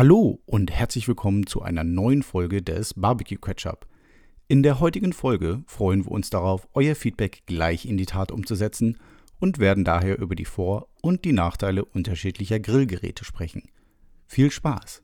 Hallo und herzlich willkommen zu einer neuen Folge des Barbecue Ketchup. In der heutigen Folge freuen wir uns darauf, euer Feedback gleich in die Tat umzusetzen und werden daher über die Vor- und die Nachteile unterschiedlicher Grillgeräte sprechen. Viel Spaß!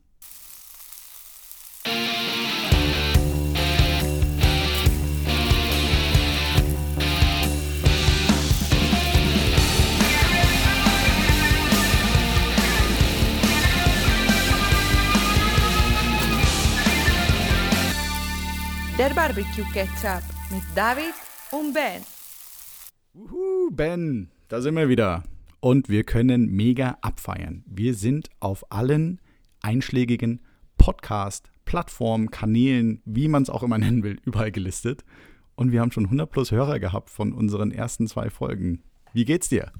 Der Barbecue Ketchup mit David und Ben. Uhu, Ben, da sind wir wieder. Und wir können mega abfeiern. Wir sind auf allen einschlägigen Podcast-Plattformen, Kanälen, wie man es auch immer nennen will, überall gelistet. Und wir haben schon 100 plus Hörer gehabt von unseren ersten zwei Folgen. Wie geht's dir?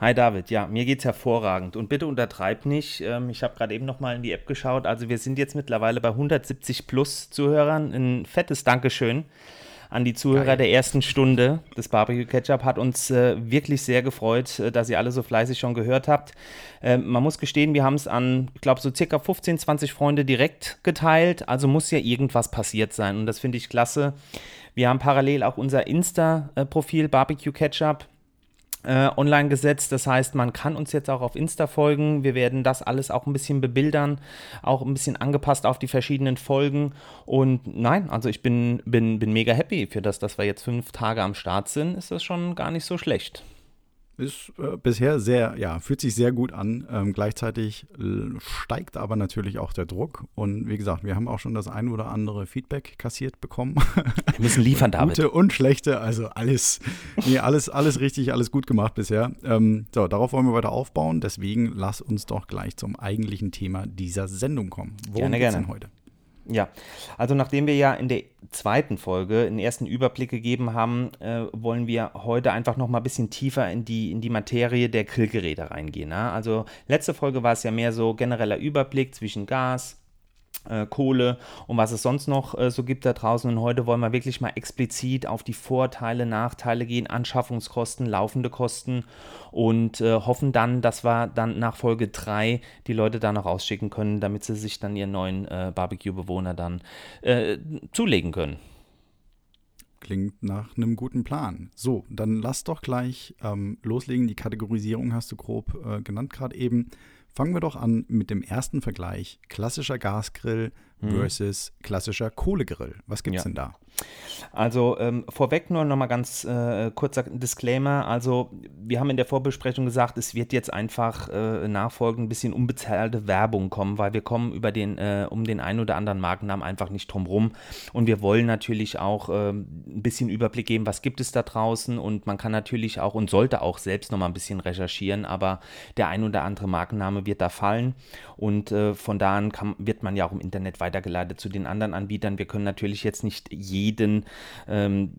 Hi David, ja, mir geht's hervorragend und bitte untertreib nicht. Ähm, ich habe gerade eben noch mal in die App geschaut. Also wir sind jetzt mittlerweile bei 170 plus Zuhörern. Ein fettes Dankeschön an die Zuhörer Geil. der ersten Stunde des Barbecue Ketchup. Hat uns äh, wirklich sehr gefreut, äh, dass ihr alle so fleißig schon gehört habt. Äh, man muss gestehen, wir haben es an, ich glaube, so circa 15, 20 Freunde direkt geteilt. Also muss ja irgendwas passiert sein und das finde ich klasse. Wir haben parallel auch unser Insta-Profil Barbecue Ketchup äh, online gesetzt. Das heißt, man kann uns jetzt auch auf Insta folgen. Wir werden das alles auch ein bisschen bebildern, auch ein bisschen angepasst auf die verschiedenen Folgen. Und nein, also ich bin, bin, bin mega happy für das, dass wir jetzt fünf Tage am Start sind. Ist das schon gar nicht so schlecht. Ist äh, bisher sehr, ja, fühlt sich sehr gut an. Ähm, gleichzeitig steigt aber natürlich auch der Druck. Und wie gesagt, wir haben auch schon das ein oder andere Feedback kassiert bekommen. Wir müssen liefern, David. Gute und schlechte, also alles, nee, alles, alles richtig, alles gut gemacht bisher. Ähm, so, darauf wollen wir weiter aufbauen. Deswegen lass uns doch gleich zum eigentlichen Thema dieser Sendung kommen. Worum gerne, gerne. heute? Ja, also nachdem wir ja in der zweiten Folge einen ersten Überblick gegeben haben, äh, wollen wir heute einfach noch mal ein bisschen tiefer in die, in die Materie der Grillgeräte reingehen. Ja? Also letzte Folge war es ja mehr so genereller Überblick zwischen Gas, äh, Kohle und was es sonst noch äh, so gibt da draußen. Und heute wollen wir wirklich mal explizit auf die Vorteile, Nachteile gehen, Anschaffungskosten, laufende Kosten und äh, hoffen dann, dass wir dann nach Folge 3 die Leute da noch rausschicken können, damit sie sich dann ihren neuen äh, Barbecue-Bewohner dann zulegen können. Klingt nach einem guten Plan. So, dann lass doch gleich ähm, loslegen. Die Kategorisierung hast du grob genannt gerade eben. Fangen wir doch an mit dem ersten Vergleich. Klassischer Gasgrill hm. versus klassischer Kohlegrill. Was gibt es ja. denn da? Also ähm, vorweg nur noch mal ganz äh, kurzer Disclaimer. Also wir haben in der Vorbesprechung gesagt, es wird jetzt einfach äh, nachfolgend ein bisschen unbezahlte Werbung kommen, weil wir kommen über den äh, um den einen oder anderen Markennamen einfach nicht drum rum. Und wir wollen natürlich auch ähm, ein bisschen Überblick geben, was gibt es da draußen. Und man kann natürlich auch und sollte auch selbst noch mal ein bisschen recherchieren, aber der ein oder andere Markenname wird da fallen. Und äh, von da an kann, wird man ja auch im Internet weitergeleitet zu den anderen Anbietern. Wir können natürlich jetzt nicht jeden ähm,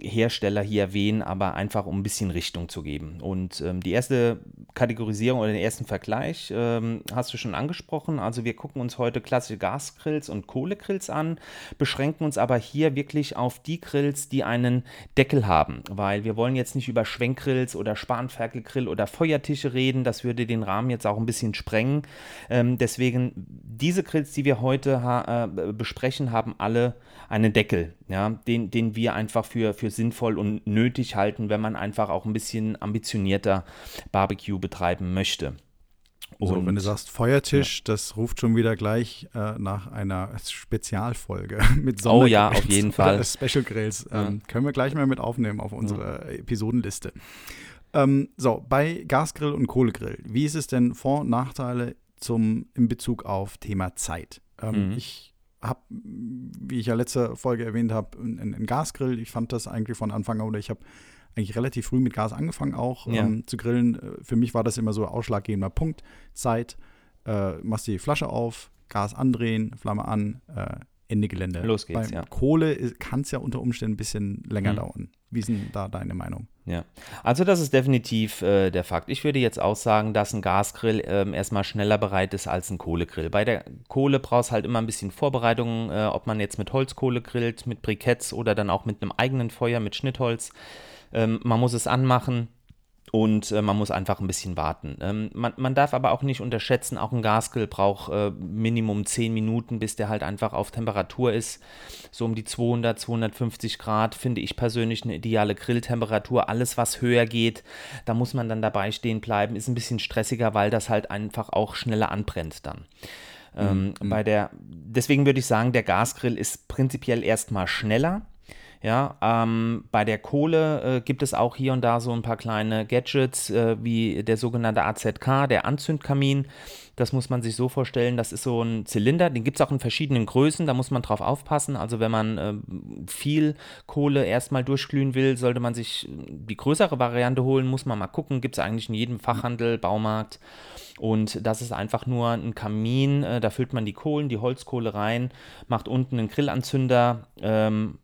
Hersteller hier erwähnen, aber einfach um ein bisschen Richtung zu geben. Und ähm, die erste Kategorisierung oder den ersten Vergleich ähm, hast du schon angesprochen. Also wir gucken uns heute klassische Gasgrills und Kohlegrills an, beschränken uns aber hier wirklich auf die Grills, die einen Deckel haben, weil wir wollen jetzt nicht über Schwenkgrills oder Spanferkelgrill oder Feuertische reden. Das würde den Rahmen jetzt auch ein bisschen sprengen. Ähm, deswegen diese Grills, die wir heute äh, besprechen, haben alle einen Deckel, ja, den, den wir einfach für, für sinnvoll und nötig halten, wenn man einfach auch ein bisschen ambitionierter Barbecue betreiben möchte. Und, so, wenn du sagst Feuertisch, ja. das ruft schon wieder gleich äh, nach einer Spezialfolge mit Sondergrills. Oh ja, auf jeden Fall. Special Grills. Ja. Ähm, können wir gleich mal mit aufnehmen auf unsere ja. Episodenliste. Ähm, so, bei Gasgrill und Kohlegrill, wie ist es denn Vor- und Nachteile zum, in Bezug auf Thema Zeit? Ähm, mhm. Ich habe, wie ich ja letzte Folge erwähnt habe, einen, einen Gasgrill. Ich fand das eigentlich von Anfang an, oder ich habe eigentlich relativ früh mit Gas angefangen auch ja. ähm, zu grillen. Äh, für mich war das immer so ausschlaggebender Punkt. Zeit, äh, machst die Flasche auf, Gas andrehen, Flamme an, äh, Ende Gelände. Los geht's, Bei ja. Kohle kann es ja unter Umständen ein bisschen länger mhm. dauern. Wie ist denn da deine Meinung? Ja, also das ist definitiv äh, der Fakt. Ich würde jetzt auch sagen, dass ein Gasgrill äh, erstmal schneller bereit ist als ein Kohlegrill. Bei der Kohle brauchst halt immer ein bisschen Vorbereitung, äh, ob man jetzt mit Holzkohle grillt, mit Briketts oder dann auch mit einem eigenen Feuer, mit Schnittholz. Ähm, man muss es anmachen, und äh, man muss einfach ein bisschen warten. Ähm, man, man, darf aber auch nicht unterschätzen, auch ein Gasgrill braucht äh, Minimum 10 Minuten, bis der halt einfach auf Temperatur ist. So um die 200, 250 Grad finde ich persönlich eine ideale Grilltemperatur. Alles, was höher geht, da muss man dann dabei stehen bleiben. Ist ein bisschen stressiger, weil das halt einfach auch schneller anbrennt dann. Ähm, mhm. Bei der, deswegen würde ich sagen, der Gasgrill ist prinzipiell erstmal schneller ja, ähm, bei der Kohle äh, gibt es auch hier und da so ein paar kleine Gadgets, äh, wie der sogenannte AZK, der Anzündkamin. Das muss man sich so vorstellen, das ist so ein Zylinder, den gibt es auch in verschiedenen Größen, da muss man drauf aufpassen. Also wenn man äh, viel Kohle erstmal durchglühen will, sollte man sich die größere Variante holen, muss man mal gucken, gibt es eigentlich in jedem Fachhandel, Baumarkt. Und das ist einfach nur ein Kamin, äh, da füllt man die Kohlen, die Holzkohle rein, macht unten einen Grillanzünder, ähm,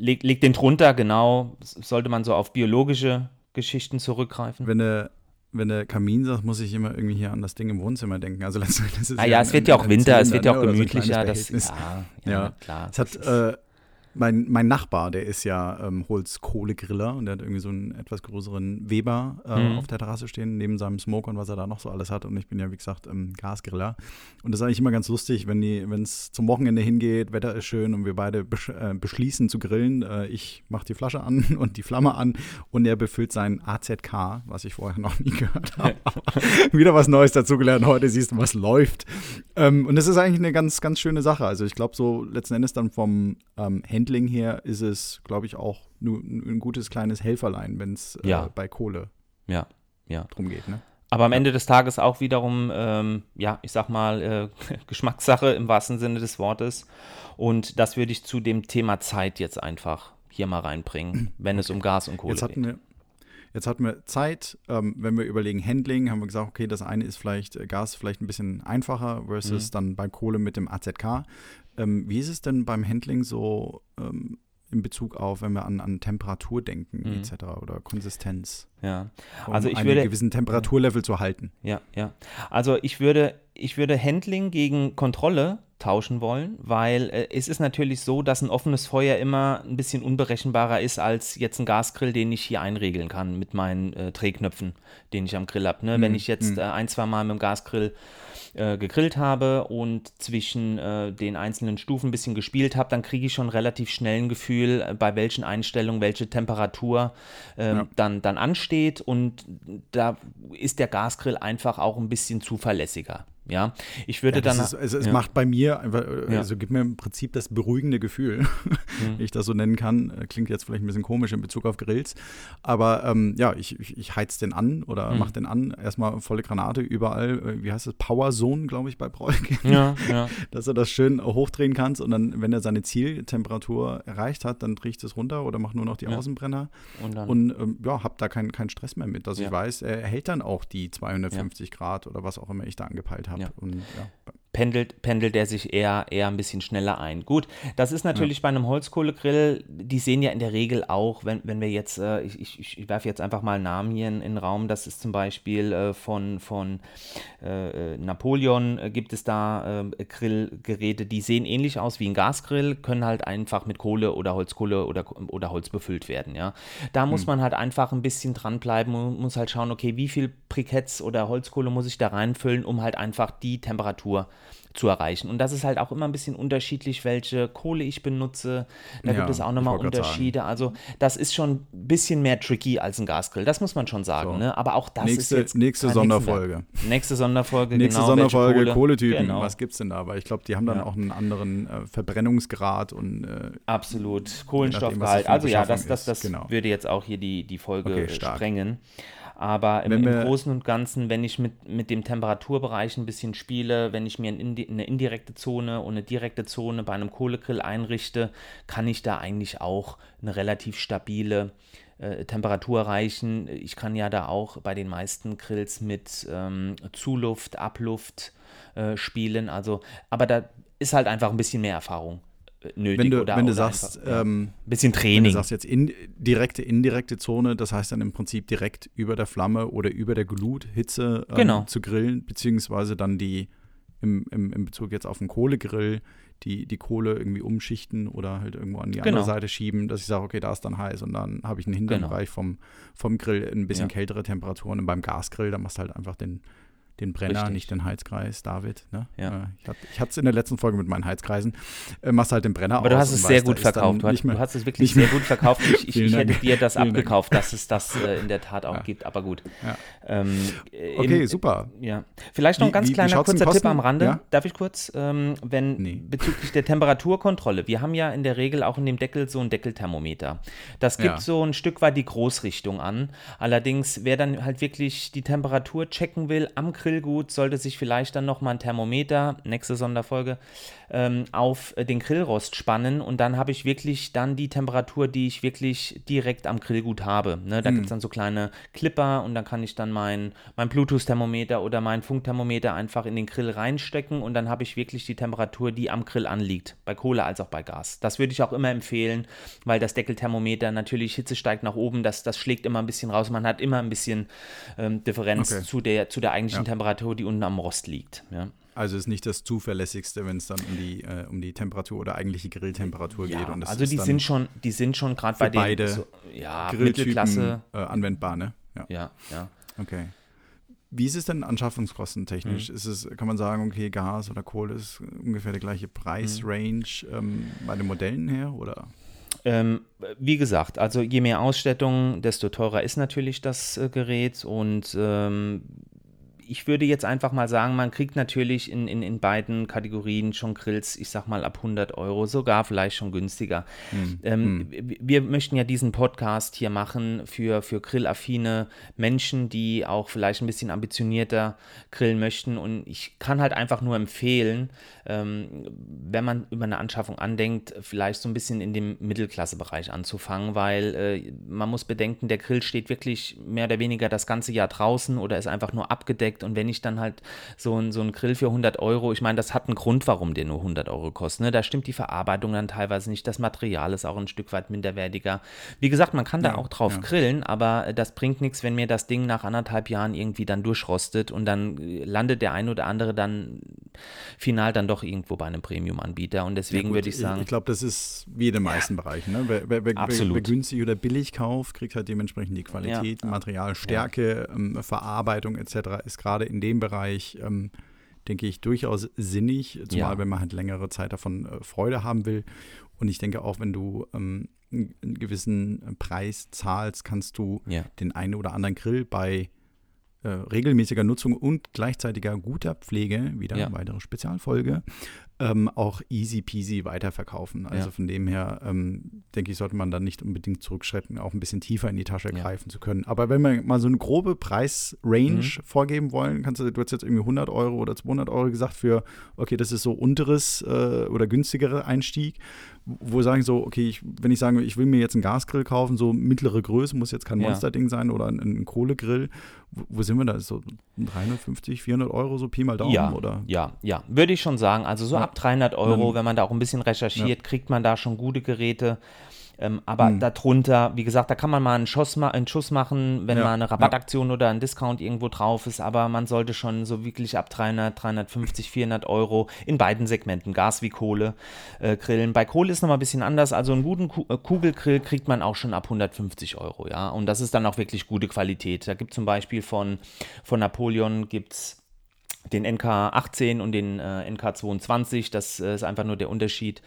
leg, leg den drunter, genau. Sollte man so auf biologische Geschichten zurückgreifen? Wenn du wenn der Kamin sagt, muss ich immer irgendwie hier an das Ding im Wohnzimmer denken. Also letztendlich ist ah, ja, ja, es wird ja auch Winter, es wird ja auch gemütlicher. So das, ja, ja, ja, klar. Es hat äh, mein, mein Nachbar, der ist ja ähm, Holzkohlegriller und der hat irgendwie so einen etwas größeren Weber äh, mhm. auf der Terrasse stehen, neben seinem Smoke und was er da noch so alles hat. Und ich bin ja, wie gesagt, ähm, Gasgriller. Und das ist eigentlich immer ganz lustig, wenn es zum Wochenende hingeht, Wetter ist schön und wir beide besch äh, beschließen zu grillen. Äh, ich mache die Flasche an und die Flamme an und er befüllt sein AZK, was ich vorher noch nie gehört habe. Wieder was Neues dazugelernt. Heute siehst du, was läuft. Ähm, und das ist eigentlich eine ganz, ganz schöne Sache. Also ich glaube, so letzten Endes dann vom ähm, Handling her ist es, glaube ich, auch nur ein gutes kleines Helferlein, wenn es äh, ja. bei Kohle ja. Ja. drum geht. Ne? Aber am Ende des Tages auch wiederum, ähm, ja, ich sag mal, äh, Geschmackssache im wahrsten Sinne des Wortes. Und das würde ich zu dem Thema Zeit jetzt einfach hier mal reinbringen, wenn okay. es um Gas und Kohle jetzt hatten geht. Wir, jetzt hatten wir Zeit, ähm, wenn wir überlegen Handling, haben wir gesagt, okay, das eine ist vielleicht äh, Gas vielleicht ein bisschen einfacher versus mhm. dann bei Kohle mit dem AZK. Ähm, wie ist es denn beim Handling so ähm, in Bezug auf, wenn wir an, an Temperatur denken, mhm. etc. oder Konsistenz? Ja, also um ich einen würde. gewissen Temperaturlevel zu halten. Ja, ja. Also ich würde, ich würde Handling gegen Kontrolle tauschen wollen, weil äh, es ist natürlich so, dass ein offenes Feuer immer ein bisschen unberechenbarer ist als jetzt ein Gasgrill, den ich hier einregeln kann mit meinen äh, Drehknöpfen, den ich am Grill habe. Ne? Mhm. Wenn ich jetzt mhm. äh, ein, zwei Mal mit dem Gasgrill äh, gegrillt habe und zwischen äh, den einzelnen Stufen ein bisschen gespielt habe, dann kriege ich schon relativ schnell ein Gefühl, äh, bei welchen Einstellungen welche Temperatur ähm, ja. dann, dann ansteht und da ist der Gasgrill einfach auch ein bisschen zuverlässiger. Ja, ich würde ja, dann. Ist, also es ja. macht bei mir einfach, äh, also gibt mir im Prinzip das beruhigende Gefühl, mhm. ich das so nennen kann. Äh, klingt jetzt vielleicht ein bisschen komisch in Bezug auf Grills. Aber ähm, ja, ich, ich, ich heiz den an oder mhm. mach den an. Erstmal volle Granate überall. Äh, wie heißt das? Power Zone, glaube ich, bei Broilkin. Ja, ja. Dass er das schön hochdrehen kannst und dann, wenn er seine Zieltemperatur erreicht hat, dann drehe ich das runter oder mache nur noch die ja. Außenbrenner. Und, dann, und ähm, ja, habe da keinen kein Stress mehr mit, dass ich weiß, er hält dann auch die 250 Grad oder was auch immer ich da angepeilt habe. Ja. Und, ja. Pendelt, pendelt er sich eher, eher ein bisschen schneller ein. Gut, das ist natürlich ja. bei einem Holzkohlegrill, die sehen ja in der Regel auch, wenn, wenn wir jetzt, äh, ich, ich, ich werfe jetzt einfach mal einen Namen hier in, in den Raum, das ist zum Beispiel äh, von, von äh, Napoleon, äh, gibt es da äh, Grillgeräte, die sehen ähnlich aus wie ein Gasgrill, können halt einfach mit Kohle oder Holzkohle oder, oder Holz befüllt werden. Ja? Da muss hm. man halt einfach ein bisschen dranbleiben und muss halt schauen, okay, wie viel Briketts oder Holzkohle muss ich da reinfüllen, um halt einfach die Temperatur zu erreichen. Und das ist halt auch immer ein bisschen unterschiedlich, welche Kohle ich benutze. Da ja, gibt es auch nochmal Unterschiede. Also das ist schon ein bisschen mehr tricky als ein Gasgrill. Das muss man schon sagen. So. Ne? Aber auch das nächste, ist jetzt nächste Sonderfolge. Nächste Sonderfolge. Nächste genau, Sonderfolge Kohle. Kohletypen. Genau. Was gibt es denn da? Weil ich glaube, die haben dann ja. auch einen anderen äh, Verbrennungsgrad und äh, absolut Kohlenstoffgehalt. Also ja, das, das, das genau. würde jetzt auch hier die, die Folge okay, sprengen. Aber im, im, Großen und Ganzen, wenn ich mit, mit dem Temperaturbereich ein bisschen spiele, wenn ich mir eine indirekte Zone und eine direkte Zone bei einem Kohlegrill einrichte, kann ich da eigentlich auch eine relativ stabile äh, Temperatur erreichen. Ich kann ja da auch bei den meisten Grills mit ähm, Zuluft, Abluft äh, spielen. Also, aber da ist halt einfach ein bisschen mehr Erfahrung nötig. Wenn du, oder, wenn du sagst, einfach, ähm, bisschen Training. Wenn du sagst jetzt in, direkte, indirekte Zone, das heißt dann im Prinzip direkt über der Flamme oder über der Gluthitze ähm, genau. zu grillen, beziehungsweise dann die im, im, im Bezug jetzt auf den Kohlegrill die, die Kohle irgendwie umschichten oder halt irgendwo an die genau. andere Seite schieben, dass ich sage, okay, da ist dann heiß und dann habe ich einen hinteren genau. Bereich vom, vom Grill in ein bisschen ja. kältere Temperaturen und beim Gasgrill, da machst du halt einfach den, den Brenner, Richtig. nicht den Heizkreis, David. Ne? Ja. Äh, ich hatte es in der letzten Folge mit meinen Heizkreisen. Äh, machst halt den Brenner Aber du hast es sehr gut verkauft. Du, hast, du hast es wirklich sehr gut verkauft. Ich, ich, ich hätte dir das abgekauft, dass es das äh, in der Tat auch ja. gibt. Aber gut. Ja. Ähm, okay, in, super. Ja. Vielleicht noch ein ganz wie, kleiner wie kurzer Tipp am Rande. Darf ich kurz? Ähm, wenn nee. bezüglich der Temperaturkontrolle. Wir haben ja in der Regel auch in dem Deckel so ein Deckelthermometer. Das gibt so ein Stück weit die Großrichtung an. Allerdings, wer dann halt wirklich die Temperatur checken will am Grill Grillgut sollte sich vielleicht dann nochmal ein Thermometer, nächste Sonderfolge, ähm, auf äh, den Grillrost spannen und dann habe ich wirklich dann die Temperatur, die ich wirklich direkt am Grillgut habe. Ne? Da mhm. gibt es dann so kleine Clipper und dann kann ich dann mein, mein Bluetooth-Thermometer oder mein Funkthermometer einfach in den Grill reinstecken und dann habe ich wirklich die Temperatur, die am Grill anliegt, bei Kohle als auch bei Gas. Das würde ich auch immer empfehlen, weil das Deckelthermometer natürlich Hitze steigt nach oben, das, das schlägt immer ein bisschen raus. Man hat immer ein bisschen ähm, Differenz okay. zu, der, zu der eigentlichen ja. Temperatur, die unten am Rost liegt. Ja. Also ist nicht das zuverlässigste, wenn es dann um die, äh, um die Temperatur oder eigentliche Grilltemperatur ja, geht. also die sind schon, die sind schon gerade bei den beide so, ja, Mittelklasse äh, anwendbar, ne? Ja. ja, ja. Okay. Wie ist es denn anschaffungskosten technisch? Mhm. Ist es, kann man sagen, okay, Gas oder Kohle ist ungefähr die gleiche Preisrange mhm. ähm, bei den Modellen her oder? Ähm, wie gesagt, also je mehr Ausstattung, desto teurer ist natürlich das äh, Gerät und ähm, ich würde jetzt einfach mal sagen, man kriegt natürlich in, in, in beiden Kategorien schon Grills, ich sag mal ab 100 Euro, sogar vielleicht schon günstiger. Mhm. Ähm, mhm. Wir möchten ja diesen Podcast hier machen für, für grillaffine Menschen, die auch vielleicht ein bisschen ambitionierter grillen möchten. Und ich kann halt einfach nur empfehlen, ähm, wenn man über eine Anschaffung andenkt, vielleicht so ein bisschen in dem Mittelklassebereich anzufangen, weil äh, man muss bedenken, der Grill steht wirklich mehr oder weniger das ganze Jahr draußen oder ist einfach nur abgedeckt. Und wenn ich dann halt so ein, so ein Grill für 100 Euro, ich meine, das hat einen Grund, warum der nur 100 Euro kostet. Ne? Da stimmt die Verarbeitung dann teilweise nicht. Das Material ist auch ein Stück weit minderwertiger. Wie gesagt, man kann ja, da auch drauf ja. grillen, aber das bringt nichts, wenn mir das Ding nach anderthalb Jahren irgendwie dann durchrostet und dann landet der ein oder andere dann final dann doch irgendwo bei einem Premium-Anbieter. Und deswegen ja, würde ich sagen. Ich, glaube, das ist wie in den meisten Bereichen. Ne? Wer, wer, wer, wer, günstig oder billig kauft, kriegt halt dementsprechend die Qualität, Materialstärke, ähm, Verarbeitung etc. ist gerade in dem Bereich. Ähm, denke ich, durchaus sinnig, zumal wenn man halt längere Zeit davon äh, Freude haben will. Und ich denke auch, wenn du ähm, einen gewissen Preis zahlst, kannst du ja. den einen oder anderen Grill bei äh, regelmäßiger Nutzung und gleichzeitiger guter Pflege, wieder ja. eine weitere Spezialfolge, ähm, auch easy peasy weiterverkaufen. Also ja. von dem her ähm, denke ich, sollte man dann nicht unbedingt zurückschreiten, auch ein bisschen tiefer in die Tasche ja. greifen zu können. Aber wenn wir mal so eine grobe Preisrange mhm. vorgeben wollen, kannst du, du hast jetzt irgendwie 100 Euro oder 200 Euro gesagt für, okay, das ist so unteres äh, oder günstigere Einstieg wo sagen so, okay, ich, wenn ich sage, ich will mir jetzt einen Gasgrill kaufen, so mittlere Größe, muss jetzt kein Monsterding sein oder ein, ein Kohlegrill, wo, wo, sind wir da? So 350, 400 Euro, so Pi mal Daumen, ja, oder? Ja, ja, würde ich schon sagen. Also so ja. Ab 300 Euro, Dann, wenn man da auch ein bisschen recherchiert, ja. kriegt man da schon gute Geräte. Ähm, aber hm. darunter, wie gesagt, da kann man mal einen Schuss, ma einen Schuss machen, wenn ja. mal eine Rabattaktion ja. oder ein Discount irgendwo drauf ist. Aber man sollte schon so wirklich ab 300, 350, 400 Euro in beiden Segmenten, Gas wie Kohle, äh, grillen. Bei Kohle ist nochmal ein bisschen anders. Also einen guten Ku äh, Kugelgrill kriegt man auch schon ab 150 Euro. Ja, und das ist dann auch wirklich gute Qualität. Da gibt es zum Beispiel von, von Napoleon gibt es den NK18 und den äh, NK22. Das äh, ist einfach nur der Unterschied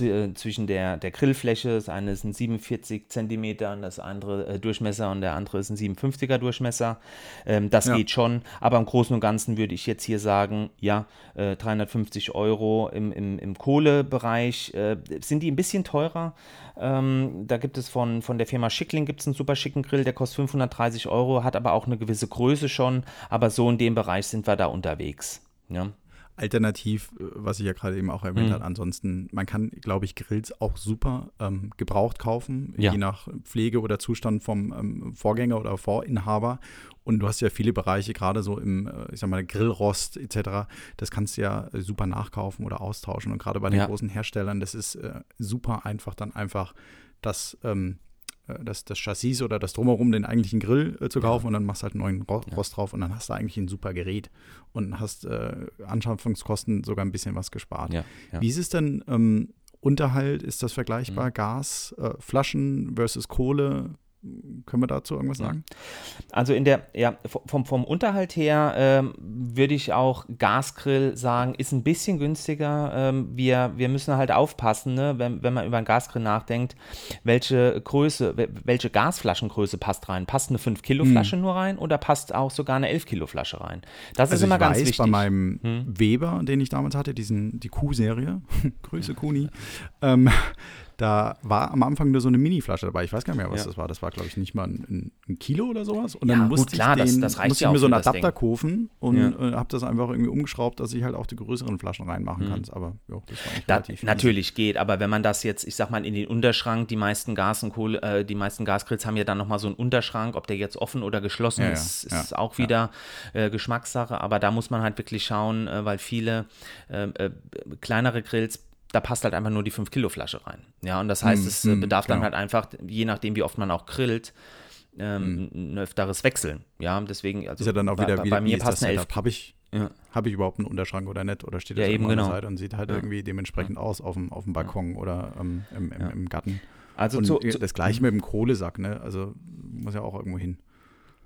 äh, zwischen der, der Grillfläche. Das eine ist ein 47 Zentimeter und das andere äh, Durchmesser und der andere ist ein 57er Durchmesser. Ähm, das ja. geht schon, aber im Großen und Ganzen würde ich jetzt hier sagen, ja, 350 äh, Euro im, im, im Kohlebereich. Äh, sind die ein bisschen teurer? Ähm, da gibt es von, von der Firma Schickling gibt es einen super schicken Grill, der kostet 530 Euro, hat aber auch eine gewisse Größe schon. Aber so in dem Bereich sind wir da unterwegs. Ja. Alternativ, äh, was ich ja gerade eben auch erwähnt mhm. habe, ansonsten, man kann, glaube ich, Grills auch super ähm, gebraucht kaufen, ja. je nach Pflege oder Zustand vom ähm, Vorgänger oder Vorinhaber. Und du hast ja viele Bereiche, gerade so im, äh, ich sag mal, Grillrost etc., das kannst du ja super nachkaufen oder austauschen. Und gerade bei den ja. großen Herstellern, das ist äh, super einfach, dann einfach das ähm, äh, das, das Chassis oder das Drumherum, den eigentlichen Grill äh, zu kaufen ja. und dann machst du halt einen neuen Rost ja. drauf und dann hast du eigentlich ein super Gerät und hast äh, Anschaffungskosten sogar ein bisschen was gespart. Ja. Wie ist es denn ähm, Unterhalt? Ist das vergleichbar? Mhm. Gas, äh, Flaschen versus Kohle? Können wir dazu irgendwas sagen? Also in der, ja, vom, vom Unterhalt her ähm, würde ich auch Gasgrill sagen, ist ein bisschen günstiger. Ähm, wir, wir müssen halt aufpassen, ne, wenn, wenn man über einen Gasgrill nachdenkt, welche Größe, welche Gasflaschengröße passt rein. Passt eine 5-Kilo-Flasche hm. nur rein oder passt auch sogar eine 11-Kilo-Flasche rein? Das also ist immer ganz weiß, wichtig. Bei meinem hm? Weber, den ich damals hatte, diesen, die Q-Serie, Grüße Kuni, ähm, da war am Anfang nur so eine Mini-Flasche dabei. Ich weiß gar nicht mehr, was ja. das war. Das war, glaube ich, nicht mal ein, ein, Kilo oder sowas. Und dann ja, musste gut, klar, ich, den, das, das musste ich mir so einen Adapter kaufen und ja. äh, habe das einfach irgendwie umgeschraubt, dass ich halt auch die größeren Flaschen reinmachen mhm. kann. Aber jo, das war da, relativ Natürlich geht, aber wenn man das jetzt, ich sag mal, in den Unterschrank, die meisten Gas- und Kohle, äh, die meisten Gasgrills haben ja dann nochmal so einen Unterschrank, ob der jetzt offen oder geschlossen ist, ist auch wieder äh, Geschmackssache. Aber da muss man halt wirklich schauen, äh, weil viele äh, äh, kleinere Grills da passt halt einfach nur die 5-Kilo-Flasche rein. Ja, und das heißt, mm, es mm, bedarf genau. dann halt einfach, je nachdem, wie oft man auch grillt, ähm, mm. ein öfteres Wechseln. Ja, deswegen, also ist ja dann auch wieder, bei, bei mir passt eine 11. Habe ich, ja. hab ich überhaupt einen Unterschrank oder nicht? Oder steht das ja, eben genau. Seite und sieht halt ja. irgendwie dementsprechend aus auf dem, auf dem Balkon oder ähm, im, im, im, Garten? Also und zu, das gleiche mit dem Kohlesack, ne? Also muss ja auch irgendwo hin.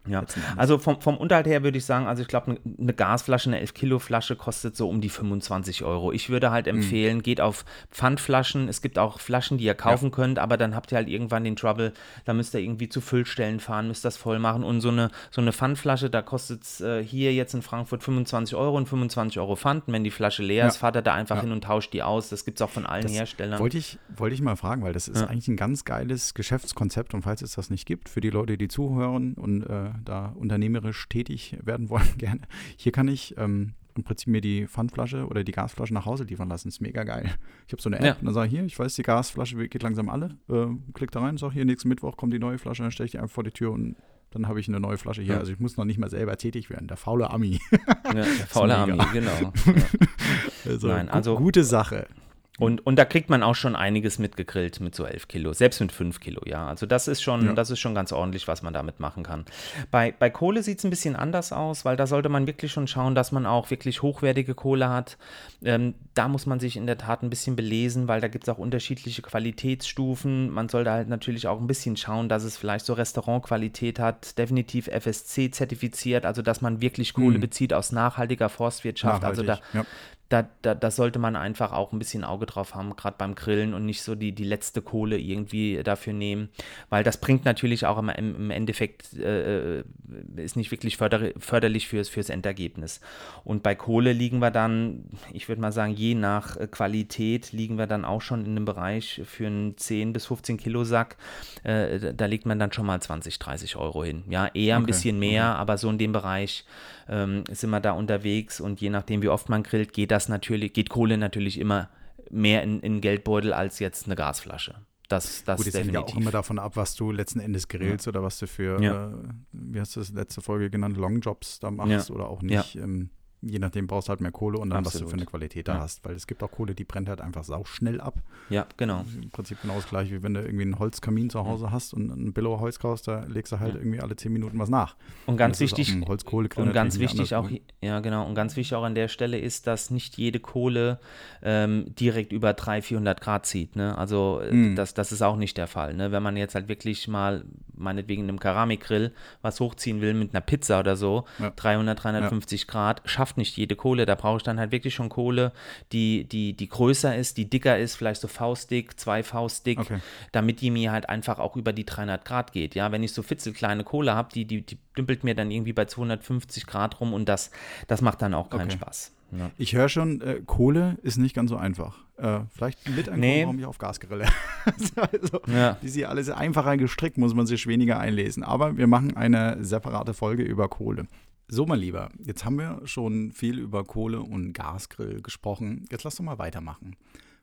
Ja, also vom, vom Unterhalt her würde ich sagen, also ich glaube, eine Gasflasche, eine 11-Kilo-Flasche kostet so um die 25 Euro. Ich würde halt mhm. empfehlen, mhm. geht auf Pfandflaschen. Es gibt auch Flaschen, die ihr kaufen ja. könnt, aber dann habt ihr halt irgendwann den Trouble, da müsst ihr irgendwie zu Füllstellen fahren, müsst das voll machen. Und so eine, so eine Pfandflasche, da kostet es äh, hier jetzt in Frankfurt 25 Euro und 25 Euro Pfand. Wenn die Flasche leer ja. ist, fahrt ihr da einfach ja. hin und tauscht die aus. Das gibt es auch von allen das Herstellern. Wollte ich, wollte ich mal fragen, weil das ist eigentlich ein ganz geiles Geschäftskonzept und falls es das nicht gibt, für die Leute, die zuhören und äh, da unternehmerisch tätig werden wollen, gerne. Hier kann ich ähm, im Prinzip mir die Pfandflasche oder die Gasflasche nach Hause liefern lassen. Ist mega geil. Ich habe so eine App ja. und dann sage ich hier, ich weiß, die Gasflasche geht langsam alle. Äh, klick da rein, sage hier, nächsten Mittwoch kommt die neue Flasche, dann stelle ich die einfach vor die Tür und dann habe ich eine neue Flasche hier. Ja. Also ich muss noch nicht mal selber tätig werden. Der faule Ami. Ja, der faule Ami, genau. Also, Nein, also gute Sache. Und, und da kriegt man auch schon einiges mitgegrillt mit so 11 Kilo, selbst mit 5 Kilo, ja. Also das ist schon, ja. das ist schon ganz ordentlich, was man damit machen kann. Bei, bei Kohle sieht es ein bisschen anders aus, weil da sollte man wirklich schon schauen, dass man auch wirklich hochwertige Kohle hat. Ähm, da muss man sich in der Tat ein bisschen belesen, weil da gibt es auch unterschiedliche Qualitätsstufen. Man sollte halt natürlich auch ein bisschen schauen, dass es vielleicht so Restaurantqualität hat, definitiv FSC zertifiziert, also dass man wirklich Kohle mhm. bezieht aus nachhaltiger Forstwirtschaft. Nachhaltig, also da, ja da, da, da sollte man einfach auch ein bisschen Auge drauf haben, gerade beim Grillen und nicht so die, die letzte Kohle irgendwie dafür nehmen, weil das bringt natürlich auch im, im Endeffekt, äh, äh, ist nicht wirklich förder, förderlich fürs, fürs Endergebnis. Und bei Kohle liegen wir dann, ich würde mal sagen, je nach äh, Qualität liegen wir dann auch schon in einem Bereich für einen 10 bis 15 Kilo Sack, äh, da legt man dann schon mal 20, 30 Euro hin. Ja, eher okay. ein bisschen mehr, okay. aber so in dem Bereich ähm, sind wir da unterwegs und je nachdem, wie oft man grillt, geht das natürlich, geht Kohle natürlich immer mehr in, in Geldbeutel als jetzt eine Gasflasche. Das, das Gut, jetzt hängt ja auch immer davon ab, was du letzten Endes grillst ja. oder was du für, ja. äh, wie hast du das letzte Folge genannt, Longjobs da machst ja. oder auch nicht. Ähm, je nachdem brauchst du halt mehr Kohle und dann, Absolut. was du für eine Qualität da ja. hast. Weil es gibt auch Kohle, die brennt halt einfach sau schnell ab. Ja, genau. Im Prinzip genau das gleiche, wie wenn du irgendwie einen Holzkamin zu Hause ja. hast und ein Billow Holz kaufst, da legst du halt ja. irgendwie alle zehn Minuten was nach. Und ganz und wichtig, und ganz wichtig auch, ja genau, und ganz wichtig auch an der Stelle ist, dass nicht jede Kohle ähm, direkt über 300, 400 Grad zieht. Ne? Also mm. das, das ist auch nicht der Fall. Ne? Wenn man jetzt halt wirklich mal, meinetwegen in einem Keramikgrill, was hochziehen will mit einer Pizza oder so, 300, 350 Grad, schafft schafft nicht jede Kohle. Da brauche ich dann halt wirklich schon Kohle, die, die, die größer ist, die dicker ist, vielleicht so faustdick, zwei faustdick, okay. damit die mir halt einfach auch über die 300 Grad geht. Ja, wenn ich so fitzelkleine Kohle habe, die, die, die dümpelt mir dann irgendwie bei 250 Grad rum und das, das macht dann auch keinen okay. Spaß. Ja. Ich höre schon, äh, Kohle ist nicht ganz so einfach. Äh, vielleicht mit ein nee. Grund, warum ich auf Gasgrille. also, ja. Die sind alles einfacher gestrickt, muss man sich weniger einlesen. Aber wir machen eine separate Folge über Kohle. So, mein Lieber, jetzt haben wir schon viel über Kohle- und Gasgrill gesprochen. Jetzt lass doch mal weitermachen.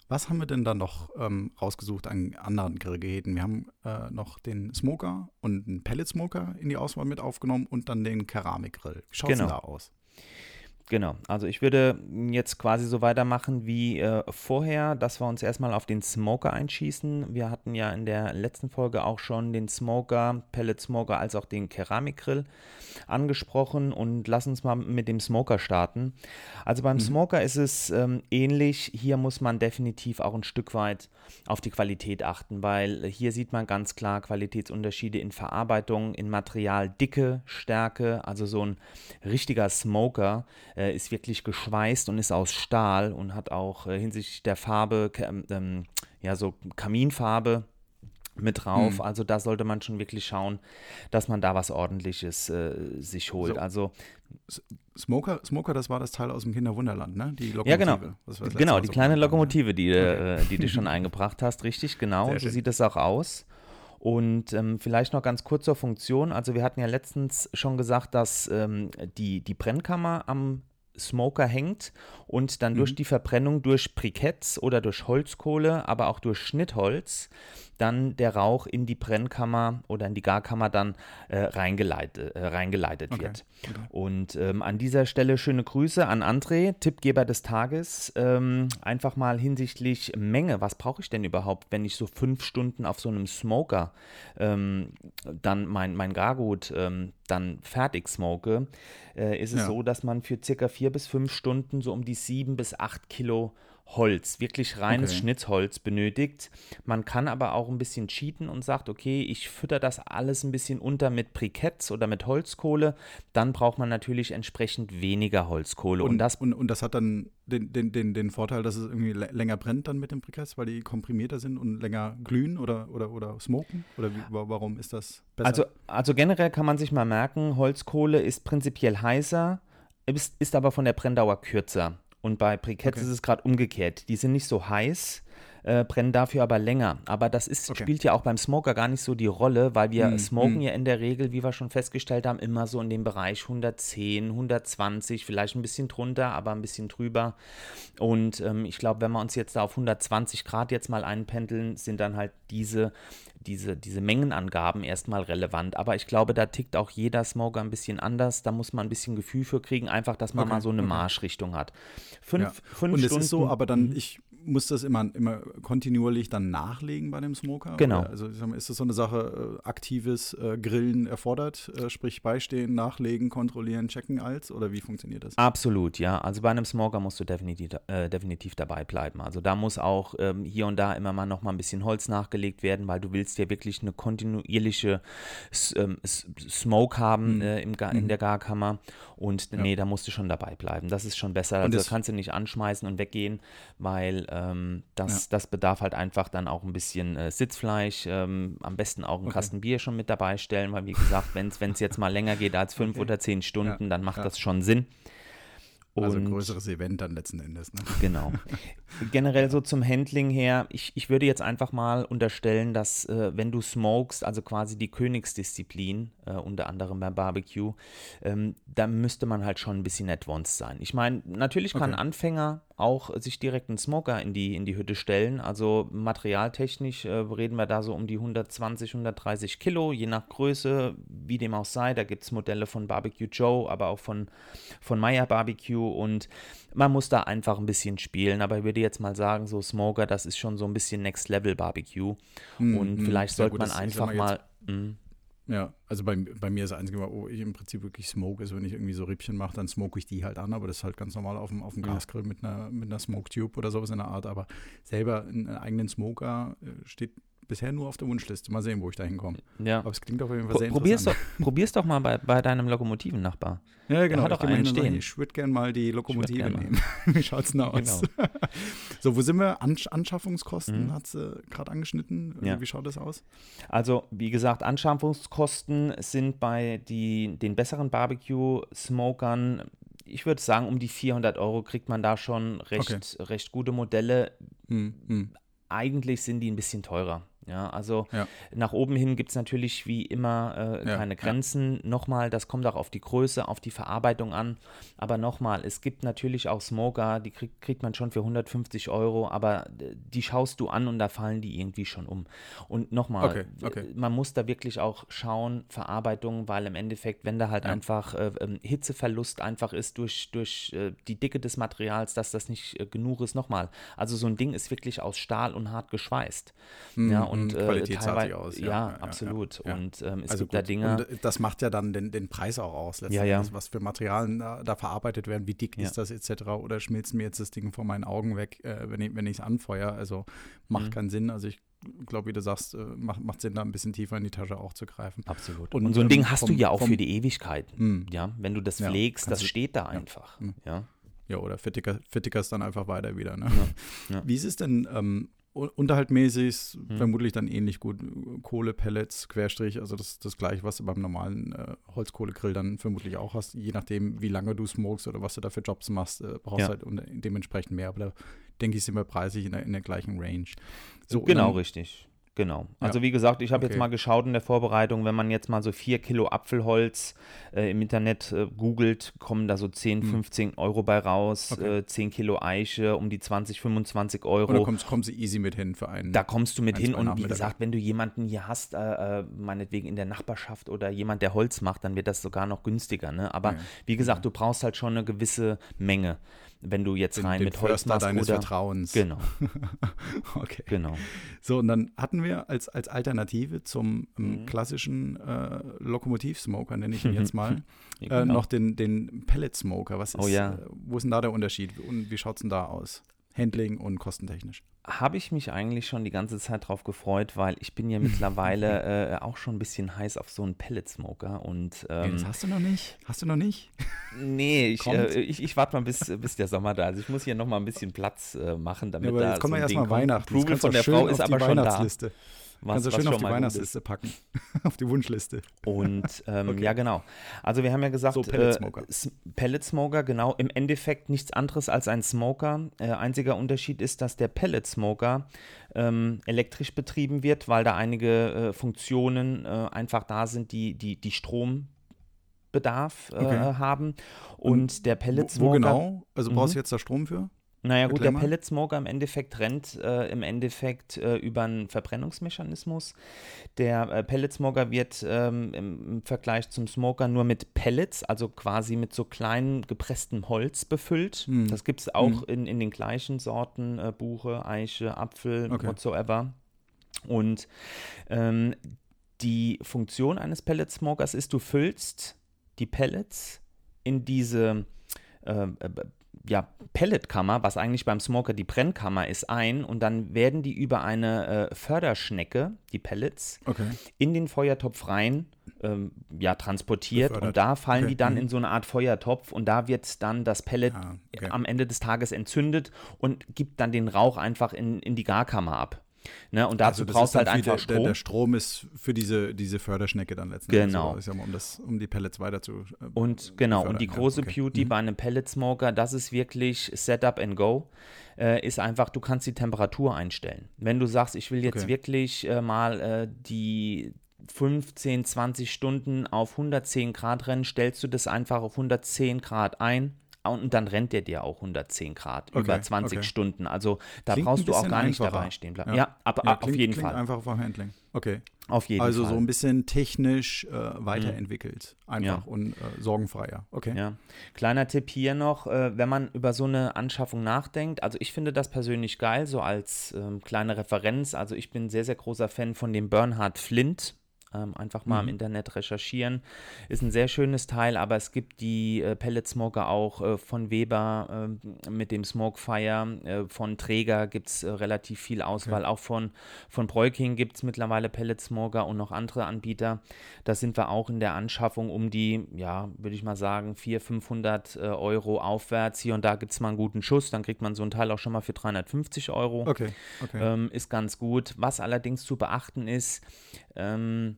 Was haben wir denn da noch ähm, rausgesucht an anderen Grillgeräten? Wir haben äh, noch den Smoker und einen Pellet-Smoker in die Auswahl mit aufgenommen und dann den Keramikgrill. Wie schaut genau. da aus? Genau, also ich würde jetzt quasi so weitermachen wie äh, vorher, dass wir uns erstmal auf den Smoker einschießen. Wir hatten ja in der letzten Folge auch schon den Smoker, Pellet Smoker als auch den Keramikgrill angesprochen und lass uns mal mit dem Smoker starten. Also beim mhm. Smoker ist es ähm, ähnlich. Hier muss man definitiv auch ein Stück weit auf die Qualität achten, weil hier sieht man ganz klar Qualitätsunterschiede in Verarbeitung, in Materialdicke, Stärke. Also so ein richtiger Smoker äh, ist wirklich geschweißt und ist aus Stahl und hat auch äh, hinsichtlich der Farbe, ähm, ja, so Kaminfarbe mit drauf. Mhm. Also da sollte man schon wirklich schauen, dass man da was Ordentliches äh, sich holt. So. Also Smoker, Smoker, das war das Teil aus dem Kinderwunderland, ne? Die Lokomotive. Ja, genau. Genau, die kleine Lokomotive, die, okay. äh, die du schon eingebracht hast, richtig, genau. Sehr so schön. sieht es auch aus. Und ähm, vielleicht noch ganz kurz zur Funktion. Also wir hatten ja letztens schon gesagt, dass ähm, die, die Brennkammer am Smoker hängt und dann mhm. durch die Verbrennung durch Briketts oder durch Holzkohle, aber auch durch Schnittholz dann der Rauch in die Brennkammer oder in die Garkammer dann äh, reingeleitet, äh, reingeleitet okay. wird. Okay. Und ähm, an dieser Stelle schöne Grüße an André, Tippgeber des Tages. Ähm, einfach mal hinsichtlich Menge, was brauche ich denn überhaupt, wenn ich so fünf Stunden auf so einem Smoker ähm, dann mein, mein Gargut ähm, dann fertig smoke, äh, ist es ja. so, dass man für circa vier bis fünf Stunden so um die sieben bis acht Kilo Holz, wirklich reines okay. Schnittholz benötigt. Man kann aber auch ein bisschen cheaten und sagt, okay, ich fütter das alles ein bisschen unter mit Briketts oder mit Holzkohle. Dann braucht man natürlich entsprechend weniger Holzkohle. Und, und das, und, und das hat dann den, den, den, den Vorteil, dass es irgendwie länger brennt dann mit den Briketts, weil die komprimierter sind und länger glühen oder, oder, oder smoken? Oder wie, warum ist das besser? Also, also generell kann man sich mal merken, Holzkohle ist prinzipiell heißer, ist, ist aber von der Brenndauer kürzer. Und bei Briketts okay. ist es gerade umgekehrt. Die sind nicht so heiß, äh, brennen dafür aber länger. Aber das ist, okay. spielt ja auch beim Smoker gar nicht so die Rolle, weil wir mm, smoken mm. ja in der Regel, wie wir schon festgestellt haben, immer so in dem Bereich 110, 120, vielleicht ein bisschen drunter, aber ein bisschen drüber. Und ähm, ich glaube, wenn wir uns jetzt da auf 120 Grad jetzt mal einpendeln, sind dann halt diese diese, diese Mengenangaben erstmal relevant. Aber ich glaube, da tickt auch jeder Smoker ein bisschen anders. Da muss man ein bisschen Gefühl für kriegen, einfach, dass man okay, mal so eine okay. Marschrichtung hat. Fünf, ja. fünf Und Stunden. es ist so, aber dann, mhm. ich muss das immer, immer kontinuierlich dann nachlegen bei dem Smoker? Genau. Oder, also ist das so eine Sache, äh, aktives äh, Grillen erfordert, äh, sprich beistehen, nachlegen, kontrollieren, checken als? Oder wie funktioniert das? Absolut, ja. Also bei einem Smoker musst du definitiv, äh, definitiv dabei bleiben. Also da muss auch ähm, hier und da immer mal noch mal ein bisschen Holz nachgelegt werden, weil du willst ja wirklich eine kontinuierliche ähm, Smoke haben mhm. Äh, im, in mhm. der Garkammer. Und ja. nee, da musst du schon dabei bleiben. Das ist schon besser. Also das kannst du nicht anschmeißen und weggehen, weil ähm, das, ja. das bedarf halt einfach dann auch ein bisschen äh, Sitzfleisch, ähm, am besten auch einen okay. Kasten Bier schon mit dabei stellen, weil wie gesagt, wenn es jetzt mal länger geht als fünf okay. oder zehn Stunden, ja. dann macht das schon Sinn. Also ein größeres Event dann letzten Endes. Ne? Genau. Generell so zum Handling her, ich, ich würde jetzt einfach mal unterstellen, dass äh, wenn du smokest, also quasi die Königsdisziplin, äh, unter anderem beim Barbecue, ähm, da müsste man halt schon ein bisschen advanced sein. Ich meine, natürlich kann okay. ein Anfänger auch sich direkt einen Smoker in die, in die Hütte stellen. Also materialtechnisch äh, reden wir da so um die 120, 130 Kilo, je nach Größe, wie dem auch sei. Da gibt es Modelle von Barbecue Joe, aber auch von, von Meyer Barbecue und man muss da einfach ein bisschen spielen. Aber ich würde jetzt mal sagen, so Smoker, das ist schon so ein bisschen Next Level Barbecue. Mm, und mm, vielleicht sollte man einfach mal. Mh, ja, also bei, bei mir ist das Einzige, wo ich im Prinzip wirklich smoke ist, wenn ich irgendwie so Rippchen mache, dann smoke ich die halt an, aber das ist halt ganz normal auf dem, auf dem. Gasgrill mit einer, mit einer Smoke Tube oder sowas in der Art. Aber selber einen eigenen Smoker äh, steht bisher nur auf der Wunschliste. Mal sehen, wo ich da hinkomme. Ja. Aber es klingt auf jeden Fall sehr probier's interessant. Doch, probier's doch mal bei, bei deinem Lokomotivennachbar. Ja, genau. hat auch einen stehen. ich würde gerne mal die Lokomotive nehmen. Wie schaut's denn aus? Genau. so, wo sind wir? Ansch Anschaffungskosten mhm. hat sie gerade angeschnitten. Ja. Wie schaut das aus? Also, wie gesagt, Anschaffungskosten sind bei die, den besseren Barbecue-Smokern ich würde sagen, um die 400 Euro kriegt man da schon recht, okay. recht gute Modelle. Hm, hm. Eigentlich sind die ein bisschen teurer. Ja, also Ja. nach oben hin gibt es natürlich wie immer äh, Ja, keine ja. Grenzen. Nochmal, das kommt auch auf die Größe, auf die Verarbeitung an. Aber nochmal, es gibt natürlich auch Smoker, die krieg, kriegt man schon für 150 Euro, aber die schaust du an und da fallen die irgendwie schon um. Und nochmal, Okay, okay. äh, man muss da wirklich auch schauen, Verarbeitung, weil im Endeffekt, wenn da halt Ja. einfach äh, ähm, Hitzeverlust einfach ist durch, durch äh, die Dicke des Materials, dass das nicht äh, genug ist, nochmal. Also so ein Ding ist wirklich aus Stahl und hart geschweißt. ja, und Mm, äh, qualitätsartig teilweise, aus. ja, absolut. ja. Und ähm, es Also gibt da gut. Dinge. Und das macht ja dann den, den Preis auch aus, letzten Ja, ja. Endes, was für Materialien da, da verarbeitet werden, wie dick Ja. ist das etc. Oder schmilzt mir jetzt das Ding vor meinen Augen weg, äh, wenn ich wenn es anfeuere. Also macht Mhm. keinen Sinn. Also ich glaube, wie du sagst, äh, macht, macht Sinn, da ein bisschen tiefer in die Tasche auch zu greifen. Absolut. Und, Und, so ein ähm, Ding hast du vom- ja auch vom- für die Ewigkeit. Mm. Ja, wenn du das Ja, pflegst, das du- steht da einfach. Mm. Ja. Ja, oder verticker, vertickerst dann einfach weiter wieder. Ne? Ja, ja. Wie ist es denn ähm, unterhaltmäßig? Ist Hm. Vermutlich dann ähnlich gut. Kohle, Pellets, Querstrich, also das, das gleiche, was du beim normalen äh, Holzkohlegrill dann vermutlich auch hast. Je nachdem, wie lange du smokest oder was du da für Jobs machst, äh, brauchst Ja. du halt dementsprechend mehr. Aber da denke ich, sind wir preislich in der, in der gleichen Range. So, genau, dann- richtig. Genau. Ja. Also wie gesagt, ich habe Okay. jetzt mal geschaut in der Vorbereitung, wenn man jetzt mal so 4 Kilo Apfelholz äh, im Internet äh, googelt, kommen da so 10, Hm. 15 Euro bei raus, Okay. äh, 10 Kilo Eiche um die 20, 25 Und dann Euro. kommst, kommst du easy mit hin für einen. Da kommst du mit hin und wie gesagt, wenn du jemanden hier hast, äh, äh, meinetwegen in der Nachbarschaft oder jemand, der Holz macht, dann wird das sogar noch günstiger. Ne? Aber Ja, wie gesagt, du brauchst halt schon eine gewisse Menge, wenn du jetzt rein den mit Holz Förster machst deines oder Vertrauens. genau, Okay. genau. So, und dann hatten wir als, als Alternative zum ähm, Mhm. klassischen äh, Lokomotivsmoker, nenne ich ihn jetzt mal, äh, genau. noch den, den Pellet-Smoker. Was ist, Oh ja. äh, wo ist denn da der Unterschied und wie schaut es denn da aus? Handling und kostentechnisch. habe ich mich eigentlich schon die ganze Zeit drauf gefreut, weil ich bin ja mittlerweile äh, auch schon ein bisschen heiß auf so einen Pellet-Smoker und ähm, das hast du noch nicht? Hast du noch nicht? nee, ich, äh, ich, ich warte mal bis, bis der Sommer da ist. Also ich muss hier noch mal ein bisschen Platz äh, machen, damit Ja, aber da jetzt kommen so wir erstmal. Weihnachten. Approval von der Frau ist aber schon da. Was, kannst du was schön auf die. Weihnachtsliste packen. auf die Wunschliste. Und ähm, Okay. ja, genau. Also wir haben ja gesagt, So, Pellet Smoker. Äh, S- Pellet Smoker, genau. Im Endeffekt nichts anderes als ein Smoker. Äh, einziger Unterschied ist, dass der Pellet Smoker ähm, elektrisch betrieben wird, weil da einige äh, Funktionen äh, einfach da sind, die, die, die Strombedarf äh, Okay. haben. Und der Pellet Wo, wo genau? Also brauchst Mhm. du jetzt da Strom für? Naja gut, der mal. Pellet Smoker im Endeffekt rennt äh, im Endeffekt äh, über einen Verbrennungsmechanismus. Der äh, Pellet Smoker wird ähm, im, Vergleich zum Smoker nur mit Pellets, also quasi mit so kleinem gepresstem Holz befüllt. Hm. Das gibt es auch Hm. in, in den gleichen Sorten, äh, Buche, Eiche, Apfel, Okay. whatsoever. Und ähm, die Funktion eines Pellet Smokers ist, du füllst die Pellets in diese äh, äh, ja, Pelletkammer, was eigentlich beim Smoker die Brennkammer ist, ein und dann werden die über eine äh, Förderschnecke, die Pellets, Okay. in den Feuertopf rein ähm, ja, transportiert Befördert. und da fallen Okay. die dann Mhm. in so eine Art Feuertopf und da wird dann das Pellet Ah, okay. am Ende des Tages entzündet und gibt dann den Rauch einfach in, in die Garkammer ab. Ne? Und dazu Also brauchst halt einfach der, Strom. Der, der Strom ist für diese, diese Förderschnecke dann letztendlich. Genau. So, ist ja mal, um, das, um die Pellets weiter zu. Äh, Und genau, befördern, und die ja, große okay. Beauty Mhm. bei einem Pellet Smoker, das ist wirklich Setup and Go, äh, ist einfach, du kannst die Temperatur einstellen. Wenn du sagst, ich will jetzt Okay. wirklich äh, mal äh, die 15, 20 Stunden auf 110 Grad rennen, stellst du das einfach auf 110 Grad ein. Und dann rennt der dir auch 110 Grad Okay, über 20 okay. Stunden. Also da Klingt brauchst du auch gar nicht einfacher. dabei stehen bleiben. Ja, aber Ja, auf klingt- jeden klingt Fall. einfach vom Handling. Okay. Auf jeden also Fall. so ein bisschen technisch äh, weiterentwickelt. Einfach Ja. und äh, sorgenfreier. Okay. Ja. Kleiner Tipp hier noch, äh, wenn man über so eine Anschaffung nachdenkt, also ich finde das persönlich geil, so als ähm, kleine Referenz. Also ich bin sehr, sehr großer Fan von dem Bernhard Flint. Ähm, einfach mal Mhm. im Internet recherchieren. Ist ein sehr schönes Teil, aber es gibt die äh, Pellet Smoker auch äh, von Weber äh, mit dem Smokefire. Äh, von Träger gibt es äh, relativ viel Auswahl. Auch von, von Breuking gibt es mittlerweile Pellet Smoker und noch andere Anbieter. Da sind wir auch in der Anschaffung um die, ja, würde ich mal sagen, 400, 500 äh, Euro aufwärts. Hier und da gibt es mal einen guten Schuss. Dann kriegt man so ein Teil auch schon mal für 350 Euro. Okay. okay. Ähm, ist ganz gut. Was allerdings zu beachten ist, ähm,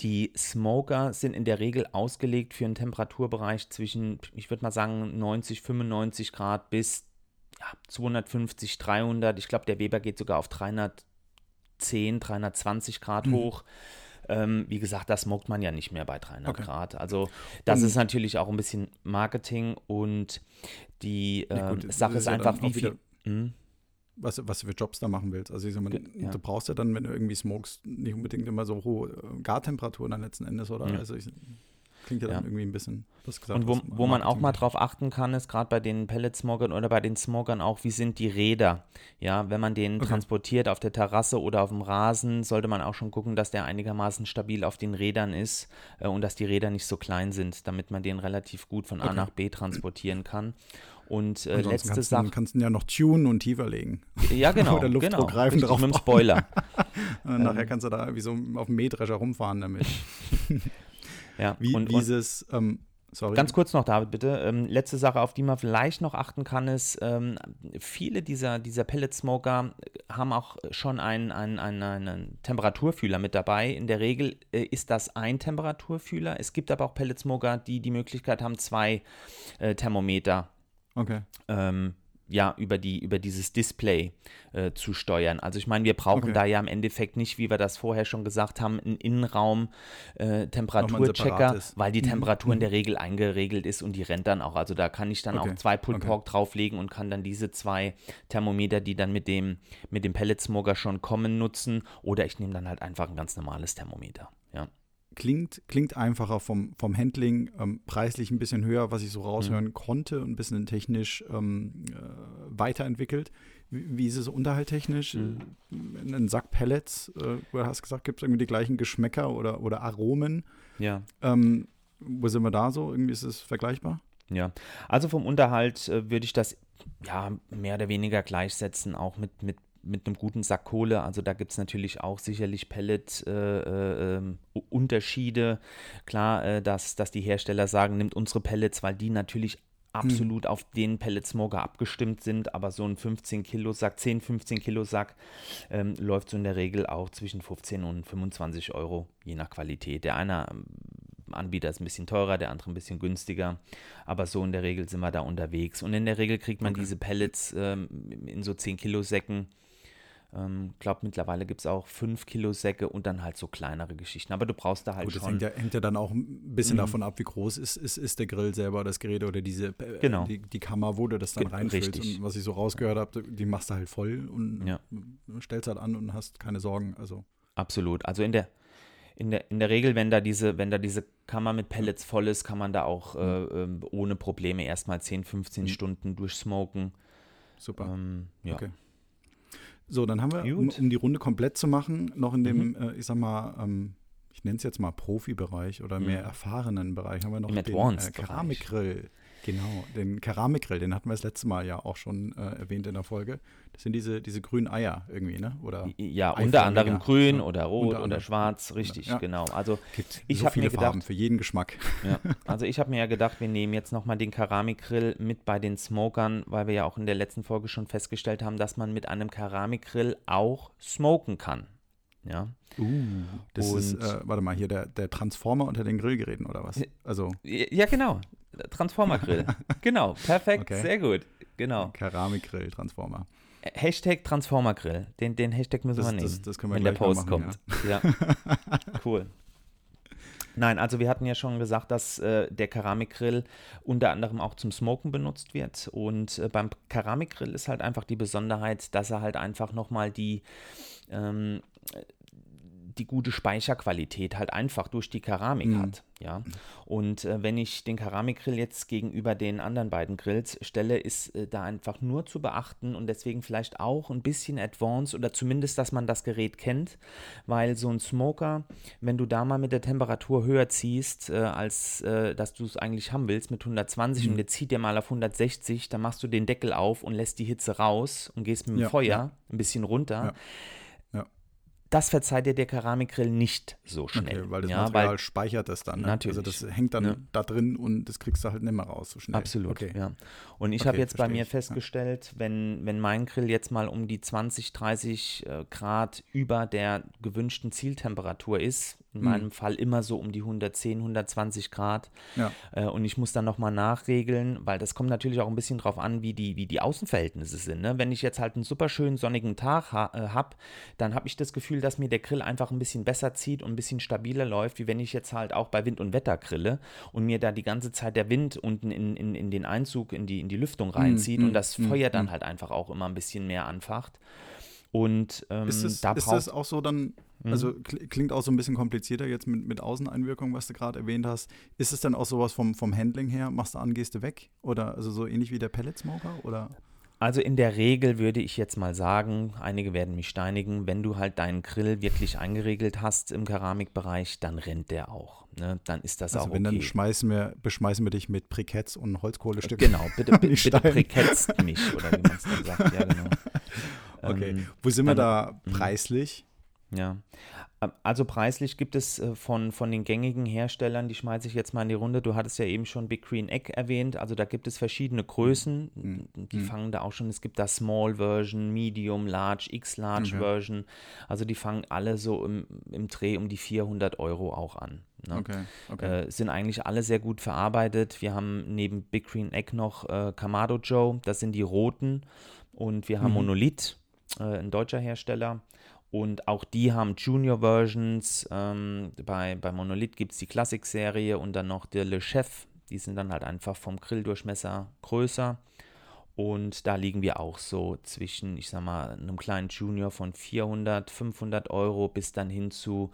die Smoker sind in der Regel ausgelegt für einen Temperaturbereich zwischen, ich würde mal sagen, 90, 95 Grad bis ja, 250, 300. Ich glaube, der Weber geht sogar auf 300 310, 320 Grad mhm. hoch. Ähm, wie gesagt, das smoked man ja nicht mehr bei 300 okay. Grad. Also das und, ist natürlich auch ein bisschen Marketing und die äh, ja, gut, Sache ist, ist ja einfach, wie viel. Hm? Was, was du für Jobs da machen willst. Also ich sag mal, ja. du brauchst ja dann, wenn du irgendwie smokest, nicht unbedingt immer so hohe äh, Gartemperaturen dann letzten Endes, oder? Ja. Also ich, klingt ja, dann irgendwie ein bisschen, was gesagt Und wo, wo man auch mal drauf achten kann, ist gerade bei den Pellet-Smogern oder bei den Smogern auch, wie sind die Räder? Ja, wenn man den okay. transportiert auf der Terrasse oder auf dem Rasen, sollte man auch schon gucken, dass der einigermaßen stabil auf den Rädern ist äh, und dass die Räder nicht so klein sind, damit man den relativ gut von A okay. nach B transportieren kann. Und äh, letzte Sache. kannst du ja noch tunen und tiefer legen. Ja, genau. Oder Luftdruck genau. drauf. Mit dem Spoiler. nachher ähm. kannst du da wie so auf dem Mähdrescher rumfahren damit. ja, wie, und, dieses, ähm, Sorry. Ganz kurz noch, David, bitte. Ähm, letzte Sache, auf die man vielleicht noch achten kann, ist, ähm, viele dieser, dieser Pellet-Smoker haben auch schon einen, einen, einen, einen, Temperaturfühler mit dabei. In der Regel äh, ist das ein Temperaturfühler. Es gibt aber auch Pellet-Smoker, die die Möglichkeit haben, zwei äh, Thermometer Okay. Ähm, ja, über, die, über dieses Display äh, zu steuern. Also ich meine, wir brauchen okay. da ja im Endeffekt nicht, wie wir das vorher schon gesagt haben, einen Innenraum-Temperaturchecker, äh, weil die mhm. Temperatur mhm. in der Regel eingeregelt ist und die rennt dann auch. Also da kann ich dann okay. auch zwei Pulled Pork okay. drauflegen und kann dann diese zwei Thermometer, die dann mit dem, mit dem Pelletsmoger schon kommen, nutzen. Oder ich nehme dann halt einfach ein ganz normales Thermometer. Ja klingt, klingt einfacher vom, vom Handling, ähm, preislich ein bisschen höher, was ich so raushören mhm. konnte und ein bisschen technisch ähm, äh, weiterentwickelt. Wie, wie, ist es unterhalttechnisch? Mhm. Ein Sack Pellets, äh, du hast gesagt, gibt es irgendwie die gleichen Geschmäcker oder, oder Aromen? Ja. Ähm, wo sind wir da so? Irgendwie ist es vergleichbar? Ja, also vom Unterhalt äh, würde ich das ja mehr oder weniger gleichsetzen, auch mit, mit mit einem guten Sack Kohle. Also da gibt es natürlich auch sicherlich Pellet-Unterschiede. Äh, äh, Klar, äh, dass, dass die Hersteller sagen, nimmt unsere Pellets, weil die natürlich absolut hm. auf den Pellet-Smoker abgestimmt sind, aber so ein 15 Kilo Sack, 10, 15 Kilo Sack ähm, läuft so in der Regel auch zwischen 15 und 25 Euro, je nach Qualität. Der eine ähm, Anbieter ist ein bisschen teurer, der andere ein bisschen günstiger, aber so in der Regel sind wir da unterwegs. Und in der Regel kriegt man okay. diese Pellets ähm, in so 10 Kilo Säcken ähm, glaube, mittlerweile gibt es auch 5 Kilo Säcke und dann halt so kleinere Geschichten. Aber du brauchst da halt Gut, schon. Das hängt ja, hängt ja dann auch ein bisschen mhm. davon ab, wie groß ist, ist, ist der Grill selber, das Gerät oder diese äh, genau. die, die Kammer, wo du das dann reinfüllst. Richtig. Und was ich so rausgehört habe, die machst du halt voll und ja. stellst halt an und hast keine Sorgen. Also. Absolut. Also in der, in der, in der Regel, wenn da diese, wenn da diese Kammer mit Pellets voll ist, kann man da auch äh, äh, ohne Probleme erstmal 10, 15 mhm. Stunden durchsmoken. Super. Ähm, ja. Okay. So, dann haben wir, um, um, die Runde komplett zu machen, noch in dem, mhm. äh, ich sag mal, ähm, ich nenne es jetzt mal Profibereich oder mehr mhm. erfahrenen Bereich, haben wir noch Im den äh, Keramikgrill. Genau, den Keramikgrill, den hatten wir das letzte Mal ja auch schon äh, erwähnt in der Folge. Das sind diese, diese grünen Eier irgendwie, ne? Oder ja, unter anderem grün ja. oder rot oder schwarz, richtig, ja. genau. Also Gibt ich so habe mir gedacht, Farben für jeden Geschmack. Ja, also ich habe mir ja gedacht, wir nehmen jetzt nochmal den Keramikgrill mit bei den Smokern, weil wir ja auch in der letzten Folge schon festgestellt haben, dass man mit einem Keramikgrill auch smoken kann. Ja. Uh, das und ist, äh, warte mal, hier der, der Transformer unter den Grillgeräten oder was? Also. Ja, genau. Transformer-Grill. genau, perfekt, okay. sehr gut. Genau. Keramikgrill, Transformer. Hashtag Transformer-Grill. Den, den Hashtag müssen das, wir nehmen. Das, das können wir wenn der Post machen, kommt. Ja. ja. cool. Nein, also wir hatten ja schon gesagt, dass äh, der Keramikgrill unter anderem auch zum Smoken benutzt wird. Und äh, beim Keramikgrill ist halt einfach die Besonderheit, dass er halt einfach nochmal die ähm, die gute Speicherqualität halt einfach durch die Keramik mhm. hat. Ja. Und äh, wenn ich den Keramikgrill jetzt gegenüber den anderen beiden Grills stelle, ist äh, da einfach nur zu beachten und deswegen vielleicht auch ein bisschen advanced oder zumindest, dass man das Gerät kennt, weil so ein Smoker, wenn du da mal mit der Temperatur höher ziehst, äh, als äh, dass du es eigentlich haben willst, mit 120 mhm. und jetzt zieht der mal auf 160, dann machst du den Deckel auf und lässt die Hitze raus und gehst mit dem ja, Feuer ja. ein bisschen runter. Ja das verzeiht dir der Keramikgrill nicht so schnell. Okay, weil das ja, Material weil, speichert das dann. Ne? Natürlich. Also das hängt dann ja. da drin und das kriegst du halt nicht mehr raus so schnell. Absolut, okay. ja. Und ich okay, habe jetzt bei mir ich. festgestellt, wenn, wenn mein Grill jetzt mal um die 20, 30 äh, Grad über der gewünschten Zieltemperatur ist, in mhm. meinem Fall immer so um die 110, 120 Grad. Ja. Äh, und ich muss dann nochmal nachregeln, weil das kommt natürlich auch ein bisschen drauf an, wie die, wie die Außenverhältnisse sind. Ne? Wenn ich jetzt halt einen super schönen sonnigen Tag ha äh, habe, dann habe ich das Gefühl, dass mir der Grill einfach ein bisschen besser zieht und ein bisschen stabiler läuft, wie wenn ich jetzt halt auch bei Wind und Wetter grille und mir da die ganze Zeit der Wind unten in, in, in den Einzug, in die, in die Lüftung mhm, reinzieht mm, und das mm, Feuer dann halt einfach auch immer ein bisschen mehr anfacht. Und ähm, ist, es, da ist das auch so dann, mhm. also klingt auch so ein bisschen komplizierter jetzt mit, mit Außeneinwirkung, was du gerade erwähnt hast. Ist es dann auch sowas vom, vom Handling her, machst du an, gehst du weg? Oder also so ähnlich wie der Pelletsmoker? Oder? Also in der Regel würde ich jetzt mal sagen, einige werden mich steinigen, wenn du halt deinen Grill wirklich eingeregelt hast im Keramikbereich, dann rennt der auch. Ne? Dann ist das also auch wenn, okay. dann schmeißen wir, beschmeißen wir dich mit Briketts und Holzkohlestücken. Genau, bitte, bitte, briketzt mich, oder wie man es dann sagt. Ja, genau. Okay, ähm, wo sind wir da mhm. preislich? Ja, ähm, also preislich gibt es äh, von, von den gängigen Herstellern, die schmeiße ich jetzt mal in die Runde. Du hattest ja eben schon Big Green Egg erwähnt. Also da gibt es verschiedene Größen. Mhm. Die mhm. fangen da auch schon. Es gibt da Small Version, Medium, Large, X-Large okay. Version. Also die fangen alle so im, im Dreh um die 400 Euro auch an. Ne? Okay, okay. Äh, sind eigentlich alle sehr gut verarbeitet. Wir haben neben Big Green Egg noch äh, Kamado Joe. Das sind die roten. Und wir haben mhm. Monolith ein deutscher Hersteller. Und auch die haben Junior-Versions. Ähm, bei, bei Monolith gibt es die Classic-Serie und dann noch der Le Chef. Die sind dann halt einfach vom Grilldurchmesser größer. Und da liegen wir auch so zwischen, ich sag mal, einem kleinen Junior von 400, 500 Euro bis dann hin zu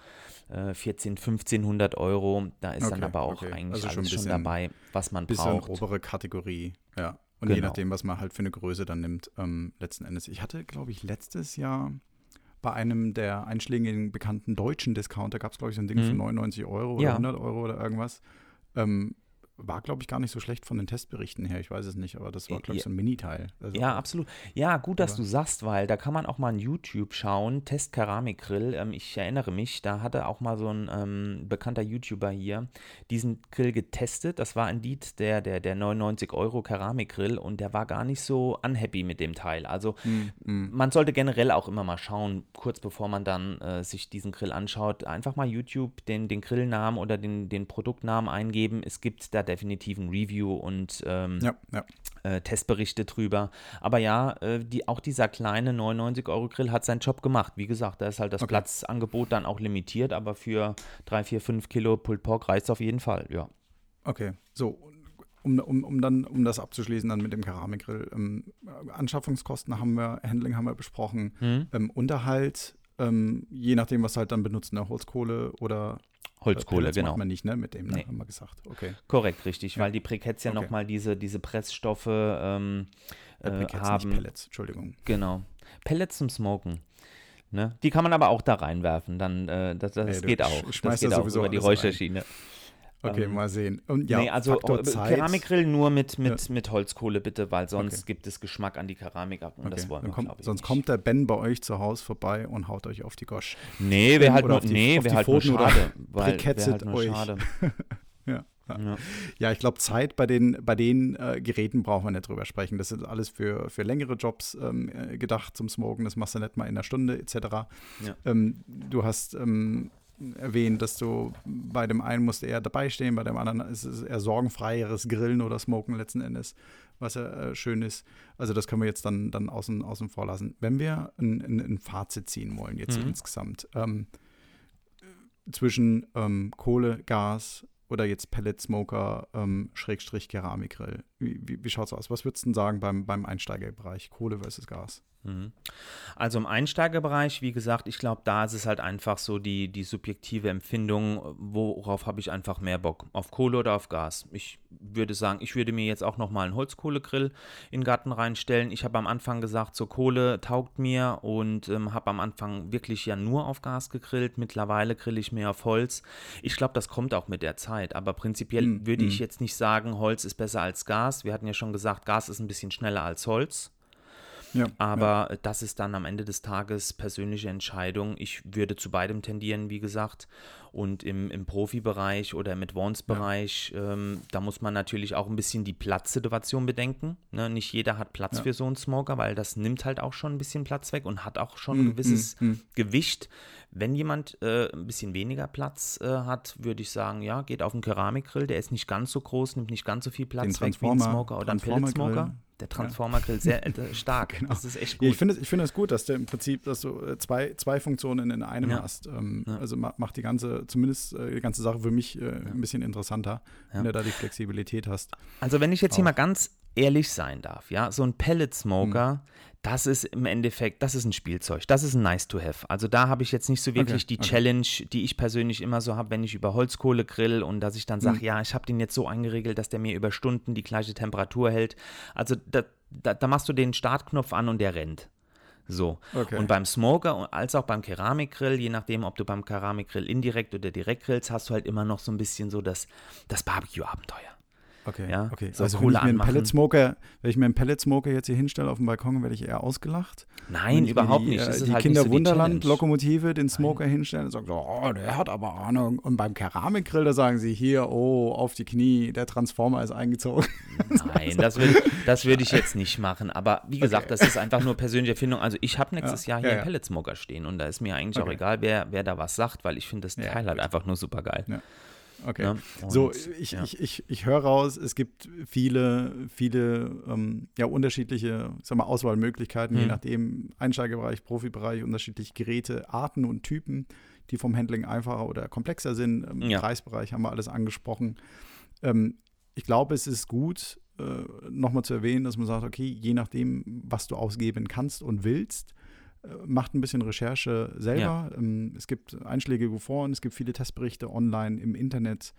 äh, 14, 1500 Euro. Da ist okay, dann aber auch okay. eigentlich also alles schon, schon dabei, was man bisschen braucht. obere Kategorie, ja. Und genau. je nachdem, was man halt für eine Größe dann nimmt, ähm, letzten Endes. Ich hatte, glaube ich, letztes Jahr bei einem der einschlägigen bekannten deutschen Discounter gab es, glaube ich, so ein Ding mhm. für 99 Euro oder ja. 100 Euro oder irgendwas. Ähm, war, glaube ich, gar nicht so schlecht von den Testberichten her. Ich weiß es nicht, aber das war, glaube ich, so ein Mini-Teil. Also, ja, absolut. Ja, gut, dass du sagst, weil da kann man auch mal ein YouTube schauen. Test Keramikgrill. Ähm, ich erinnere mich, da hatte auch mal so ein ähm, bekannter YouTuber hier diesen Grill getestet. Das war indeed der, der, der 99 Euro Keramikgrill und der war gar nicht so unhappy mit dem Teil. Also, mm, mm. man sollte generell auch immer mal schauen, kurz bevor man dann äh, sich diesen Grill anschaut, einfach mal YouTube den, den Grillnamen oder den, den Produktnamen eingeben. Es gibt da definitiv ein Review und ähm, ja, ja. Äh, Testberichte drüber. Aber ja, äh, die, auch dieser kleine 99-Euro-Grill hat seinen Job gemacht. Wie gesagt, da ist halt das okay. Platzangebot dann auch limitiert, aber für 3, 4, 5 Kilo Pulled Pork reicht es auf jeden Fall, ja. Okay, so. Um, um, um dann, um das abzuschließen, dann mit dem Keramikgrill. Ähm, Anschaffungskosten haben wir, Handling haben wir besprochen, mhm. ähm, Unterhalt, ähm, je nachdem, was halt dann benutzen, ne? Holzkohle oder Holzkohle, genau. macht man nicht, ne? Mit dem, ne? Nee. haben wir gesagt. Okay. Korrekt, richtig, ja. weil die Briketts ja okay. nochmal diese, diese Pressstoffe ähm, äh, haben. Nicht Pellets, Entschuldigung. Genau. Pellets zum Smoken. Ne? Die kann man aber auch da reinwerfen, dann äh, das, das hey, geht auch. Das geht auch über die Räucherschiene. Rein. Okay, ähm, mal sehen. Und ja, nee, also Faktor äh, Keramikgrill nur mit, mit, ja. mit Holzkohle bitte, weil sonst okay. gibt es Geschmack an die Keramik ab und okay. das wollen wir, kommt, Sonst nicht. kommt der Ben bei euch zu Hause vorbei und haut euch auf die Gosch. Nee, wäre halt nur, die, nee, wär halt nur schade. Weil, halt nur euch. schade. ja. Ja. ja. ich glaube, Zeit bei den, bei den äh, Geräten brauchen wir nicht drüber sprechen. Das ist alles für, für längere Jobs ähm, äh, gedacht zum Smoken. Das machst du nicht mal in einer Stunde etc. Ja. Ähm, du hast ähm, erwähnt, dass du bei dem einen musst eher dabei stehen, bei dem anderen ist es eher sorgenfreieres Grillen oder Smoken letzten Endes, was ja äh, schön ist. Also das können wir jetzt dann, dann außen, außen vor lassen. Wenn wir ein, ein, ein Fazit ziehen wollen, jetzt mhm. insgesamt, ähm, zwischen ähm, Kohle, Gas oder jetzt Pellet Smoker, ähm, Schrägstrich Keramikgrill, wie, wie, wie schaut es aus? Was würdest du denn sagen beim, beim Einsteigerbereich, Kohle versus Gas? Mhm. Also im Einsteigerbereich, wie gesagt, ich glaube, da ist es halt einfach so die, die subjektive Empfindung, worauf habe ich einfach mehr Bock, auf Kohle oder auf Gas. Ich würde sagen, ich würde mir jetzt auch nochmal einen Holzkohlegrill in den Garten reinstellen. Ich habe am Anfang gesagt, so Kohle taugt mir und ähm, habe am Anfang wirklich ja nur auf Gas gegrillt. Mittlerweile grill ich mehr auf Holz. Ich glaube, das kommt auch mit der Zeit, aber prinzipiell mhm. würde ich hm. jetzt nicht sagen, Holz ist besser als Gas. Wir hatten ja schon gesagt, Gas ist ein bisschen schneller als Holz. Ja, Aber ja. das ist dann am Ende des Tages persönliche Entscheidung. Ich würde zu beidem tendieren, wie gesagt. Und im, im Profibereich oder im Advanced-Bereich, ja. ähm, da muss man natürlich auch ein bisschen die Platzsituation bedenken. Ne? Nicht jeder hat Platz für so einen Smoker, weil das nimmt halt auch schon ein bisschen Platz weg und hat auch schon ein mm, gewisses mm, mm. Gewicht. Wenn jemand äh, ein bisschen weniger Platz äh, hat, würde ich sagen, ja, geht auf einen Keramikgrill, der ist nicht ganz so groß, nimmt nicht ganz so viel Platz weg wie ein Smoker oder ein Pellet-Smoker. Der Transformer-Grill sehr äh, stark. genau. Das ist echt gut. Ja, ich finde ich find es gut, dass du im Prinzip dass du äh, zwei, zwei Funktionen in einem ja. hast. Ähm, ja. Also macht die ganze, zumindest äh, die ganze Sache für mich äh, ein bisschen interessanter, wenn du da die Flexibilität hast. Also wenn ich jetzt Auch. hier mal ganz ehrlich sein darf, ja, so ein Pellet-Smoker, mhm. Das ist im Endeffekt, das ist ein Spielzeug, das ist ein nice to have. Also da habe ich jetzt nicht so wirklich okay, die okay. Challenge, die ich persönlich immer so habe, wenn ich über Holzkohle grill und dass ich dann sage, mhm. ja, ich habe den jetzt so eingeregelt, dass der mir über Stunden die gleiche Temperatur hält. Also da, da, da machst du den Startknopf an und der rennt. So. Okay. Und beim Smoker als auch beim Keramikgrill, je nachdem, ob du beim Keramikgrill indirekt oder direkt grillst, hast du halt immer noch so ein bisschen so das, das Barbecue-Abenteuer. Okay, ja? okay. So also wenn ich, mir einen Pellet -Smoker, wenn ich mir einen Pellet Smoker jetzt hier hinstelle auf dem Balkon, werde ich eher ausgelacht. Nein, überhaupt die, nicht. Das die halt Kinder so Wunderland Lokomotive den Smoker Nein. hinstellen und sagen so, oh, der hat aber Ahnung. Und beim Keramikgrill, da sagen sie hier, oh, auf die Knie, der Transformer ist eingezogen. Nein, das würde würd ich jetzt nicht machen. Aber wie gesagt, okay. das ist einfach nur persönliche Erfindung. Also ich habe nächstes ja, Jahr hier ja, einen Pellet Smoker stehen und da ist mir eigentlich okay. auch egal, wer, wer da was sagt, weil ich finde das Teil halt einfach nur super geil. Ja. Okay. Ja, so, ich, ja. ich, ich, ich höre raus, es gibt viele, viele ähm, ja, unterschiedliche sag mal, Auswahlmöglichkeiten, hm. je nachdem Einsteigerbereich, Profibereich, unterschiedliche Geräte, Arten und Typen, die vom Handling einfacher oder komplexer sind. Im ja. Preisbereich haben wir alles angesprochen. Ähm, ich glaube, es ist gut, äh, nochmal zu erwähnen, dass man sagt, okay, je nachdem, was du ausgeben kannst und willst, macht ein bisschen Recherche selber. Ja. Ähm, es gibt einschlägige Foren, es gibt viele Testberichte online im Internet,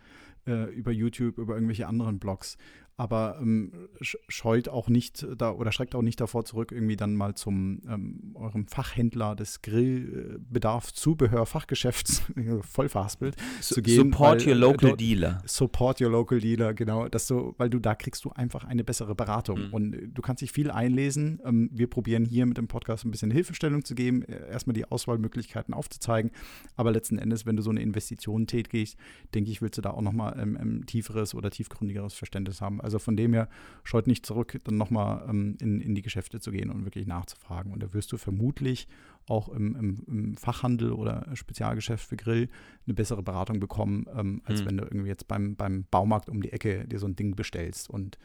äh, über YouTube, über irgendwelche anderen Blogs aber ähm, scheut auch nicht da oder schreckt auch nicht davor zurück, irgendwie dann mal zum ähm, eurem Fachhändler des Grillbedarf Zubehör Fachgeschäfts voll verhaspelt so, zu gehen. Support weil, your local äh, dealer. Support your local dealer, genau. Das so, weil du da kriegst du einfach eine bessere Beratung mhm. und du kannst dich viel einlesen. Ähm, wir probieren hier mit dem Podcast ein bisschen Hilfestellung zu geben, äh, erstmal die Auswahlmöglichkeiten aufzuzeigen, aber letzten Endes, wenn du so eine Investition tätigst, denke ich, willst du da auch nochmal ähm, ein tieferes oder tiefgründigeres Verständnis haben. Also von dem her, scheut nicht zurück, dann nochmal ähm, in, in die Geschäfte zu gehen und wirklich nachzufragen. Und da wirst du vermutlich auch im, im, im Fachhandel oder Spezialgeschäft für Grill eine bessere Beratung bekommen, ähm, als mhm. wenn du irgendwie jetzt beim, beim Baumarkt um die Ecke dir so ein Ding bestellst. Und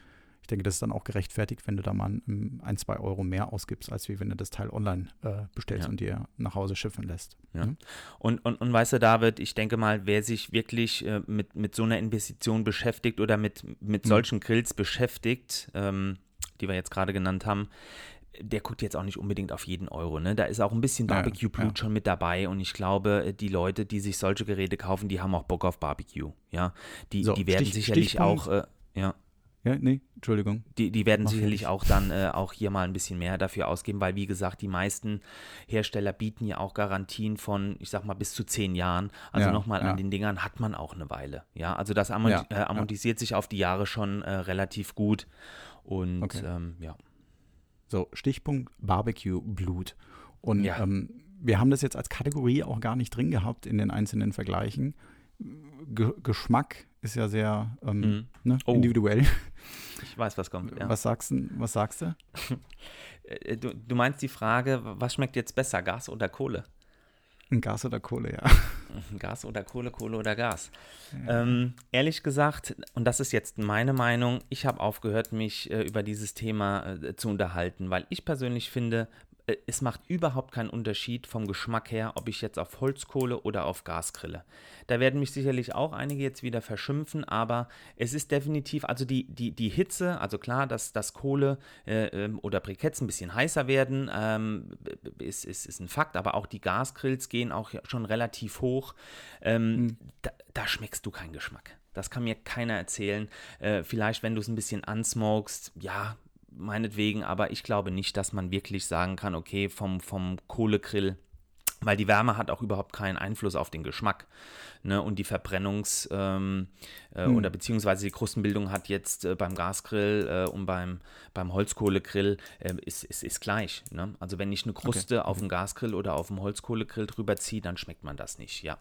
ich denke, das ist dann auch gerechtfertigt, wenn du da mal ein, ein zwei Euro mehr ausgibst, als wie wenn du das Teil online äh, bestellst ja. und dir nach Hause schiffen lässt. Ja. Mhm. Und, und, und weißt du, David, ich denke mal, wer sich wirklich äh, mit, mit so einer Investition beschäftigt oder mit, mit mhm. solchen Grills beschäftigt, ähm, die wir jetzt gerade genannt haben, der guckt jetzt auch nicht unbedingt auf jeden Euro. Ne? Da ist auch ein bisschen Barbecue-Blut ja, schon mit dabei und ich glaube, die Leute, die sich solche Geräte kaufen, die haben auch Bock auf Barbecue. Ja, die, so, die werden Stich, sicherlich Stichpunkt, auch. Äh, ja. Ja, nee, Entschuldigung. Die, die werden Mach sicherlich nicht. auch dann äh, auch hier mal ein bisschen mehr dafür ausgeben, weil wie gesagt, die meisten Hersteller bieten ja auch Garantien von, ich sag mal, bis zu zehn Jahren. Also ja, nochmal ja. an den Dingern hat man auch eine Weile. Ja, also das amorti ja, äh, amortisiert sich auf die Jahre schon äh, relativ gut. Und okay. ähm, ja. So, Stichpunkt Barbecue-Blut. Und ähm, wir haben das jetzt als Kategorie auch gar nicht drin gehabt in den einzelnen Vergleichen. G Geschmack ist ja sehr ähm, mhm. ne, oh. individuell. Ich weiß, was kommt. Ja. Was, sagst, was sagst du? Äh, du? Du meinst die Frage, was schmeckt jetzt besser, Gas oder Kohle? Gas oder Kohle, ja. Gas oder Kohle, Kohle oder Gas. Ja. Ähm, ehrlich gesagt, und das ist jetzt meine Meinung, ich habe aufgehört, mich äh, über dieses Thema äh, zu unterhalten, weil ich persönlich finde, es macht überhaupt keinen Unterschied vom Geschmack her, ob ich jetzt auf Holzkohle oder auf Gas grille. Da werden mich sicherlich auch einige jetzt wieder verschimpfen, aber es ist definitiv, also die, die, die Hitze, also klar, dass, dass Kohle äh, ähm, oder Briketts ein bisschen heißer werden, ähm, ist, ist, ist ein Fakt, aber auch die Gasgrills gehen auch schon relativ hoch. Ähm, mhm. da, da schmeckst du keinen Geschmack. Das kann mir keiner erzählen. Äh, vielleicht, wenn du es ein bisschen ansmokest, ja, meinetwegen, aber ich glaube nicht, dass man wirklich sagen kann, okay, vom, vom Kohlegrill weil die Wärme hat auch überhaupt keinen Einfluss auf den Geschmack. Ne? Und die Verbrennungs- ähm, äh, hm. oder beziehungsweise die Krustenbildung hat jetzt äh, beim Gasgrill äh, und beim, beim Holzkohlegrill äh, ist, ist, ist gleich. Ne? Also wenn ich eine Kruste okay. auf dem Gasgrill oder auf dem Holzkohlegrill drüber ziehe, dann schmeckt man das nicht, ja.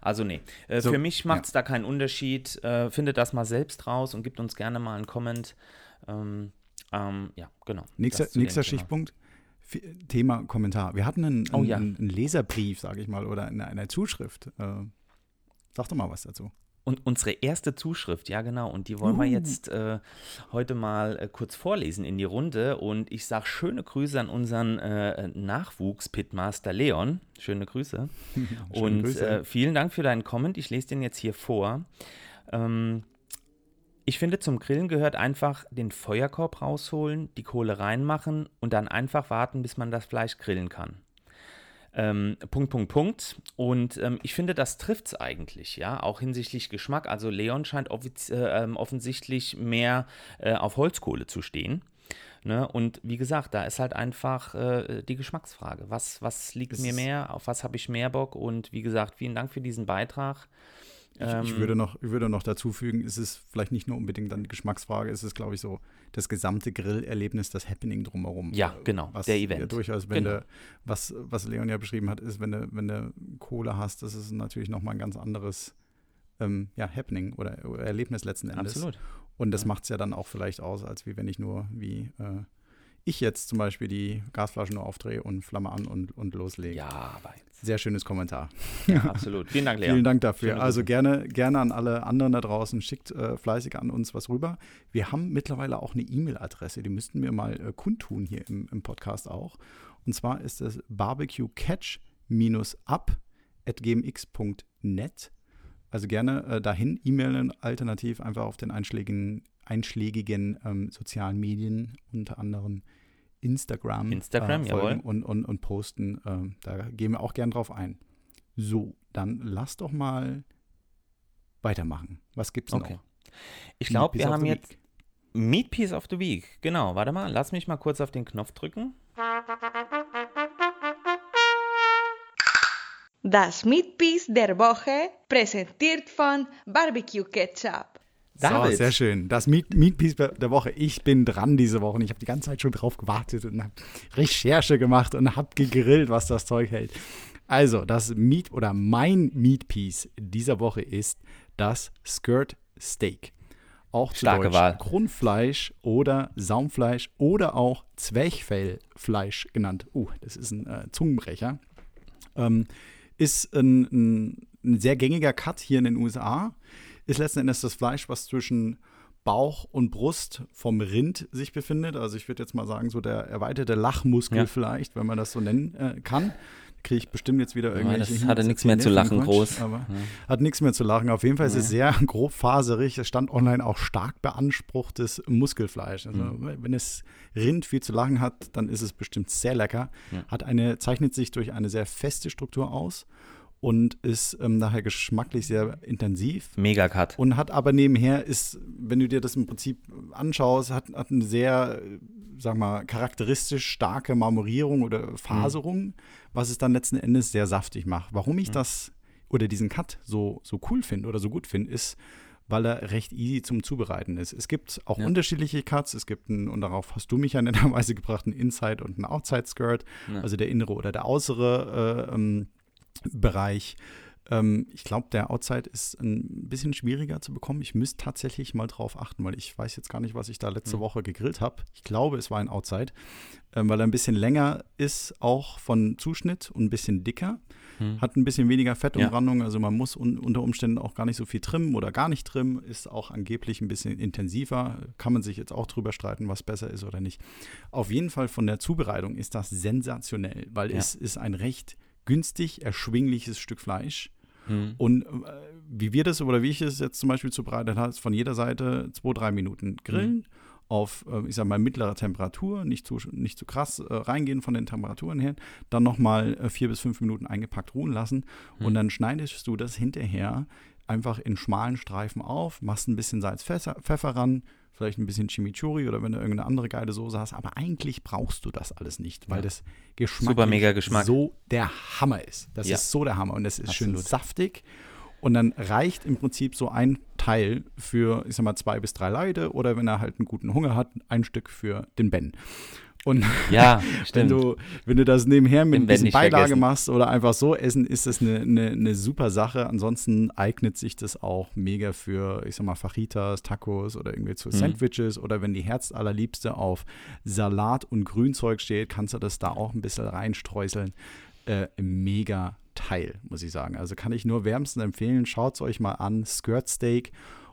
Also nee, äh, so, für mich macht es ja. da keinen Unterschied. Äh, findet das mal selbst raus und gibt uns gerne mal einen Comment. Ähm, ähm, ja, genau. Nächster, nächster Stichpunkt. Thema Kommentar. Wir hatten einen, oh, ja. einen, Leserbrief, sage ich mal, oder eine, eine Zuschrift. Äh, sag doch mal was dazu. Und unsere erste Zuschrift, ja genau, und die wollen uh. wir jetzt äh, heute mal äh, kurz vorlesen in die Runde. Und ich sage schöne Grüße an unseren äh, Nachwuchs-Pitmaster Leon. Schöne Grüße. und Grüße. Äh, vielen Dank für deinen Comment. Ich lese den jetzt hier vor. Ähm, ich finde, zum Grillen gehört einfach den Feuerkorb rausholen, die Kohle reinmachen und dann einfach warten, bis man das Fleisch grillen kann. Ähm, Punkt, Punkt, Punkt. Und ähm, ich finde, das trifft es eigentlich, ja, auch hinsichtlich Geschmack. Also Leon scheint äh, ähm, offensichtlich mehr äh, auf Holzkohle zu stehen. Ne? Und wie gesagt, da ist halt einfach äh, die Geschmacksfrage. Was, was liegt es mir mehr? Auf was habe ich mehr Bock? Und wie gesagt, vielen Dank für diesen Beitrag. Ich, ähm, ich, würde noch, ich würde noch dazu fügen, es ist vielleicht nicht nur unbedingt dann die Geschmacksfrage, es ist, glaube ich, so das gesamte Grillerlebnis, das Happening drumherum. Ja, genau, was der Event. Ja durchaus, wenn genau. du, was, was Leon ja beschrieben hat, ist, wenn du, wenn du Kohle hast, das ist natürlich nochmal ein ganz anderes ähm, ja, Happening oder, oder, Erlebnis letzten Endes. Absolut. Und das ja. macht es ja dann auch vielleicht aus, als wie wenn ich nur wie äh, ich jetzt zum Beispiel die Gasflasche nur aufdrehe und Flamme an und, und loslege. Ja, aber sehr schönes Kommentar. Ja, absolut. Vielen Dank, Lea. Vielen Dank dafür. Schöne also gerne, gerne an alle anderen da draußen. Schickt äh, fleißig an uns was rüber. Wir haben mittlerweile auch eine E-Mail-Adresse, die müssten wir mal äh, kundtun hier im, im Podcast auch. Und zwar ist es barbecuecatch-up.gmx.net. Also gerne äh, dahin e-mailen, alternativ einfach auf den einschlägigen, einschlägigen ähm, sozialen Medien, unter anderem Instagram, Instagram äh, folgen und, und, und posten. Ähm, da gehen wir auch gern drauf ein. So, dann lass doch mal weitermachen. Was gibt's okay. noch? Ich glaube, wir haben jetzt Week. Meat Piece of the Week. Genau, warte mal, lass mich mal kurz auf den Knopf drücken. Das Meat Piece der Woche präsentiert von Barbecue Ketchup. David. So, sehr schön. Das Meat, Meat Piece der Woche. Ich bin dran diese Woche und ich habe die ganze Zeit schon drauf gewartet und habe Recherche gemacht und habe gegrillt, was das Zeug hält. Also, das Meat oder mein Meat Piece dieser Woche ist das Skirt Steak. Auch zu Starke Deutsch Wahl. Grundfleisch oder Saumfleisch oder auch Zwerchfellfleisch genannt. Uh, das ist ein äh, Zungenbrecher. Ähm, ist ein, ein, ein sehr gängiger Cut hier in den USA ist letzten Endes das Fleisch, was zwischen Bauch und Brust vom Rind sich befindet. Also ich würde jetzt mal sagen, so der erweiterte Lachmuskel ja. vielleicht, wenn man das so nennen äh, kann. Kriege ich bestimmt jetzt wieder irgendwelche. Ja, das hatte nichts mehr zu lachen, groß. Aber ja. Hat nichts mehr zu lachen. Auf jeden Fall ist es sehr grob faserig. Es stand online auch stark beanspruchtes Muskelfleisch. Also mhm. wenn es Rind viel zu lachen hat, dann ist es bestimmt sehr lecker. Hat eine, zeichnet sich durch eine sehr feste Struktur aus und ist ähm, nachher geschmacklich sehr intensiv. Mega Cut. Und hat aber nebenher ist, wenn du dir das im Prinzip anschaust, hat, hat eine sehr, sag mal, charakteristisch starke Marmorierung oder Faserung, mhm. was es dann letzten Endes sehr saftig macht. Warum ich mhm. das oder diesen Cut so, so cool finde oder so gut finde, ist, weil er recht easy zum Zubereiten ist. Es gibt auch ja. unterschiedliche Cuts. Es gibt einen, und darauf hast du mich ja netterweise gebracht, einen Inside- und einen Outside-Skirt, ja. also der innere oder der äußere äh, ähm, Bereich. Ähm, ich glaube, der Outside ist ein bisschen schwieriger zu bekommen. Ich müsste tatsächlich mal drauf achten, weil ich weiß jetzt gar nicht, was ich da letzte mhm. Woche gegrillt habe. Ich glaube, es war ein Outside, ähm, weil er ein bisschen länger ist, auch von Zuschnitt und ein bisschen dicker. Mhm. Hat ein bisschen weniger Fettumrandung, ja. also man muss un unter Umständen auch gar nicht so viel trimmen oder gar nicht trimmen. Ist auch angeblich ein bisschen intensiver. Kann man sich jetzt auch drüber streiten, was besser ist oder nicht. Auf jeden Fall von der Zubereitung ist das sensationell, weil ja. es ist ein recht günstig erschwingliches Stück Fleisch. Mhm. Und äh, wie wir das oder wie ich es jetzt zum Beispiel zubereitet habe, ist von jeder Seite zwei, drei Minuten grillen. Mhm. Auf, äh, ich sag mal, mittlerer Temperatur, nicht zu, nicht zu krass äh, reingehen von den Temperaturen her. Dann nochmal äh, vier bis fünf Minuten eingepackt ruhen lassen. Mhm. Und dann schneidest du das hinterher einfach in schmalen Streifen auf, machst ein bisschen Salz, Pfeffer ran, vielleicht ein bisschen Chimichurri oder wenn du irgendeine andere geile Soße hast. Aber eigentlich brauchst du das alles nicht, weil ja. das Geschmack Super mega Geschmack. so der Hammer ist. Das ja. ist so der Hammer und das ist Absolut. schön saftig. Und dann reicht im Prinzip so ein Teil für, ich sag mal, zwei bis drei Leute oder wenn er halt einen guten Hunger hat, ein Stück für den Ben. Und ja, wenn, du, wenn du das nebenher mit ein bisschen Beilage vergessen. machst oder einfach so essen, ist das eine, eine, eine, super Sache. Ansonsten eignet sich das auch mega für, ich sag mal, Fajitas, Tacos oder irgendwie zu mhm. Sandwiches oder wenn die Herz allerliebste auf Salat und Grünzeug steht, kannst du das da auch ein bisschen reinstreuseln. Äh, mega Teil, muss ich sagen. Also kann ich nur wärmstens empfehlen. Schaut es euch mal an. Skirt Steak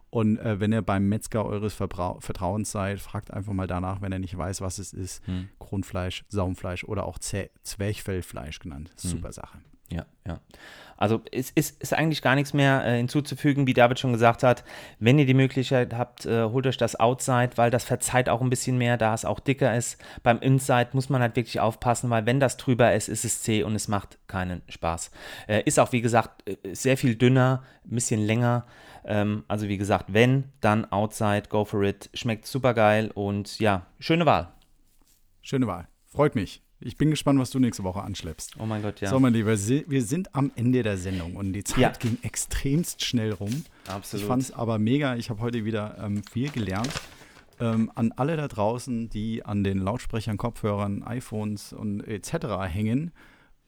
und äh, wenn ihr beim Metzger eures Verbra Vertrauens seid, fragt einfach mal danach, wenn er nicht weiß, was es ist. Hm. Grundfleisch, Saumfleisch oder auch Z Zwerchfellfleisch genannt. Hm. Super hm. Sache. Ja, ja. Also es ist, ist, eigentlich gar nichts mehr äh, hinzuzufügen, wie David schon gesagt hat. Wenn ihr die Möglichkeit habt, äh, holt euch das Outside, weil das verzeiht auch ein bisschen mehr, da es auch dicker ist. Beim Inside muss man halt wirklich aufpassen, weil wenn das drüber ist, ist es zäh und es macht keinen Spaß. Äh, ist auch, wie gesagt, äh, sehr viel dünner, ein bisschen länger. Ähm, also wie gesagt, wenn, dann Outside, go for it. Schmeckt super geil und ja, schöne Wahl. Schöne Wahl. Freut mich. Ich bin gespannt, was du nächste Woche anschleppst. Oh mein Gott, ja. So, mein Lieber, wir sind am Ende der Sendung und die Zeit ja. ging extremst schnell rum. Absolut. Ich fand es aber mega. Ich habe heute wieder ähm, viel gelernt. Ähm, an alle da draußen, die an den Lautsprechern, Kopfhörern, iPhones und etc. hängen,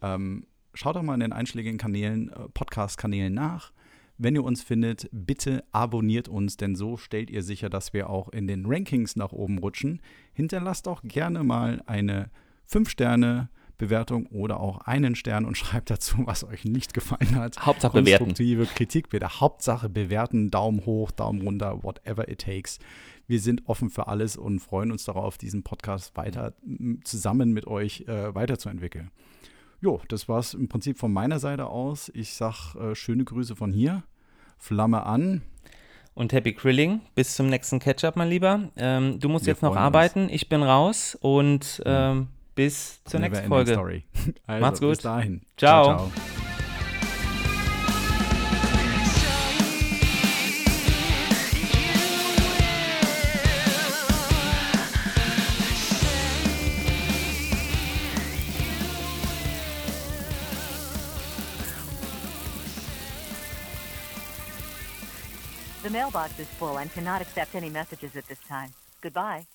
ähm, schaut doch mal in den einschlägigen Kanälen, äh, Podcast-Kanälen nach. Wenn ihr uns findet, bitte abonniert uns, denn so stellt ihr sicher, dass wir auch in den Rankings nach oben rutschen. Hinterlasst auch gerne mal eine 5-Sterne-Bewertung oder auch einen Stern und schreibt dazu, was euch nicht gefallen hat. Hauptsache bewerten. Konstruktive Kritik bitte. Hauptsache bewerten, Daumen hoch, Daumen runter, whatever it takes. Wir sind offen für alles und freuen uns darauf, diesen Podcast weiter zusammen mit euch äh, weiterzuentwickeln. Jo, das war es im Prinzip von meiner Seite aus. Ich sag äh, schöne Grüße von hier. Flamme an. Und Happy Grilling. Bis zum nächsten Ketchup, mein Lieber. Ähm, du musst Wir jetzt noch arbeiten. Uns. Ich bin raus und ähm, bis zur Never nächsten Folge. Story. Also, Macht's gut. Bis dahin. ciao. ciao, ciao. The mailbox is full and cannot accept any messages at this time. Goodbye.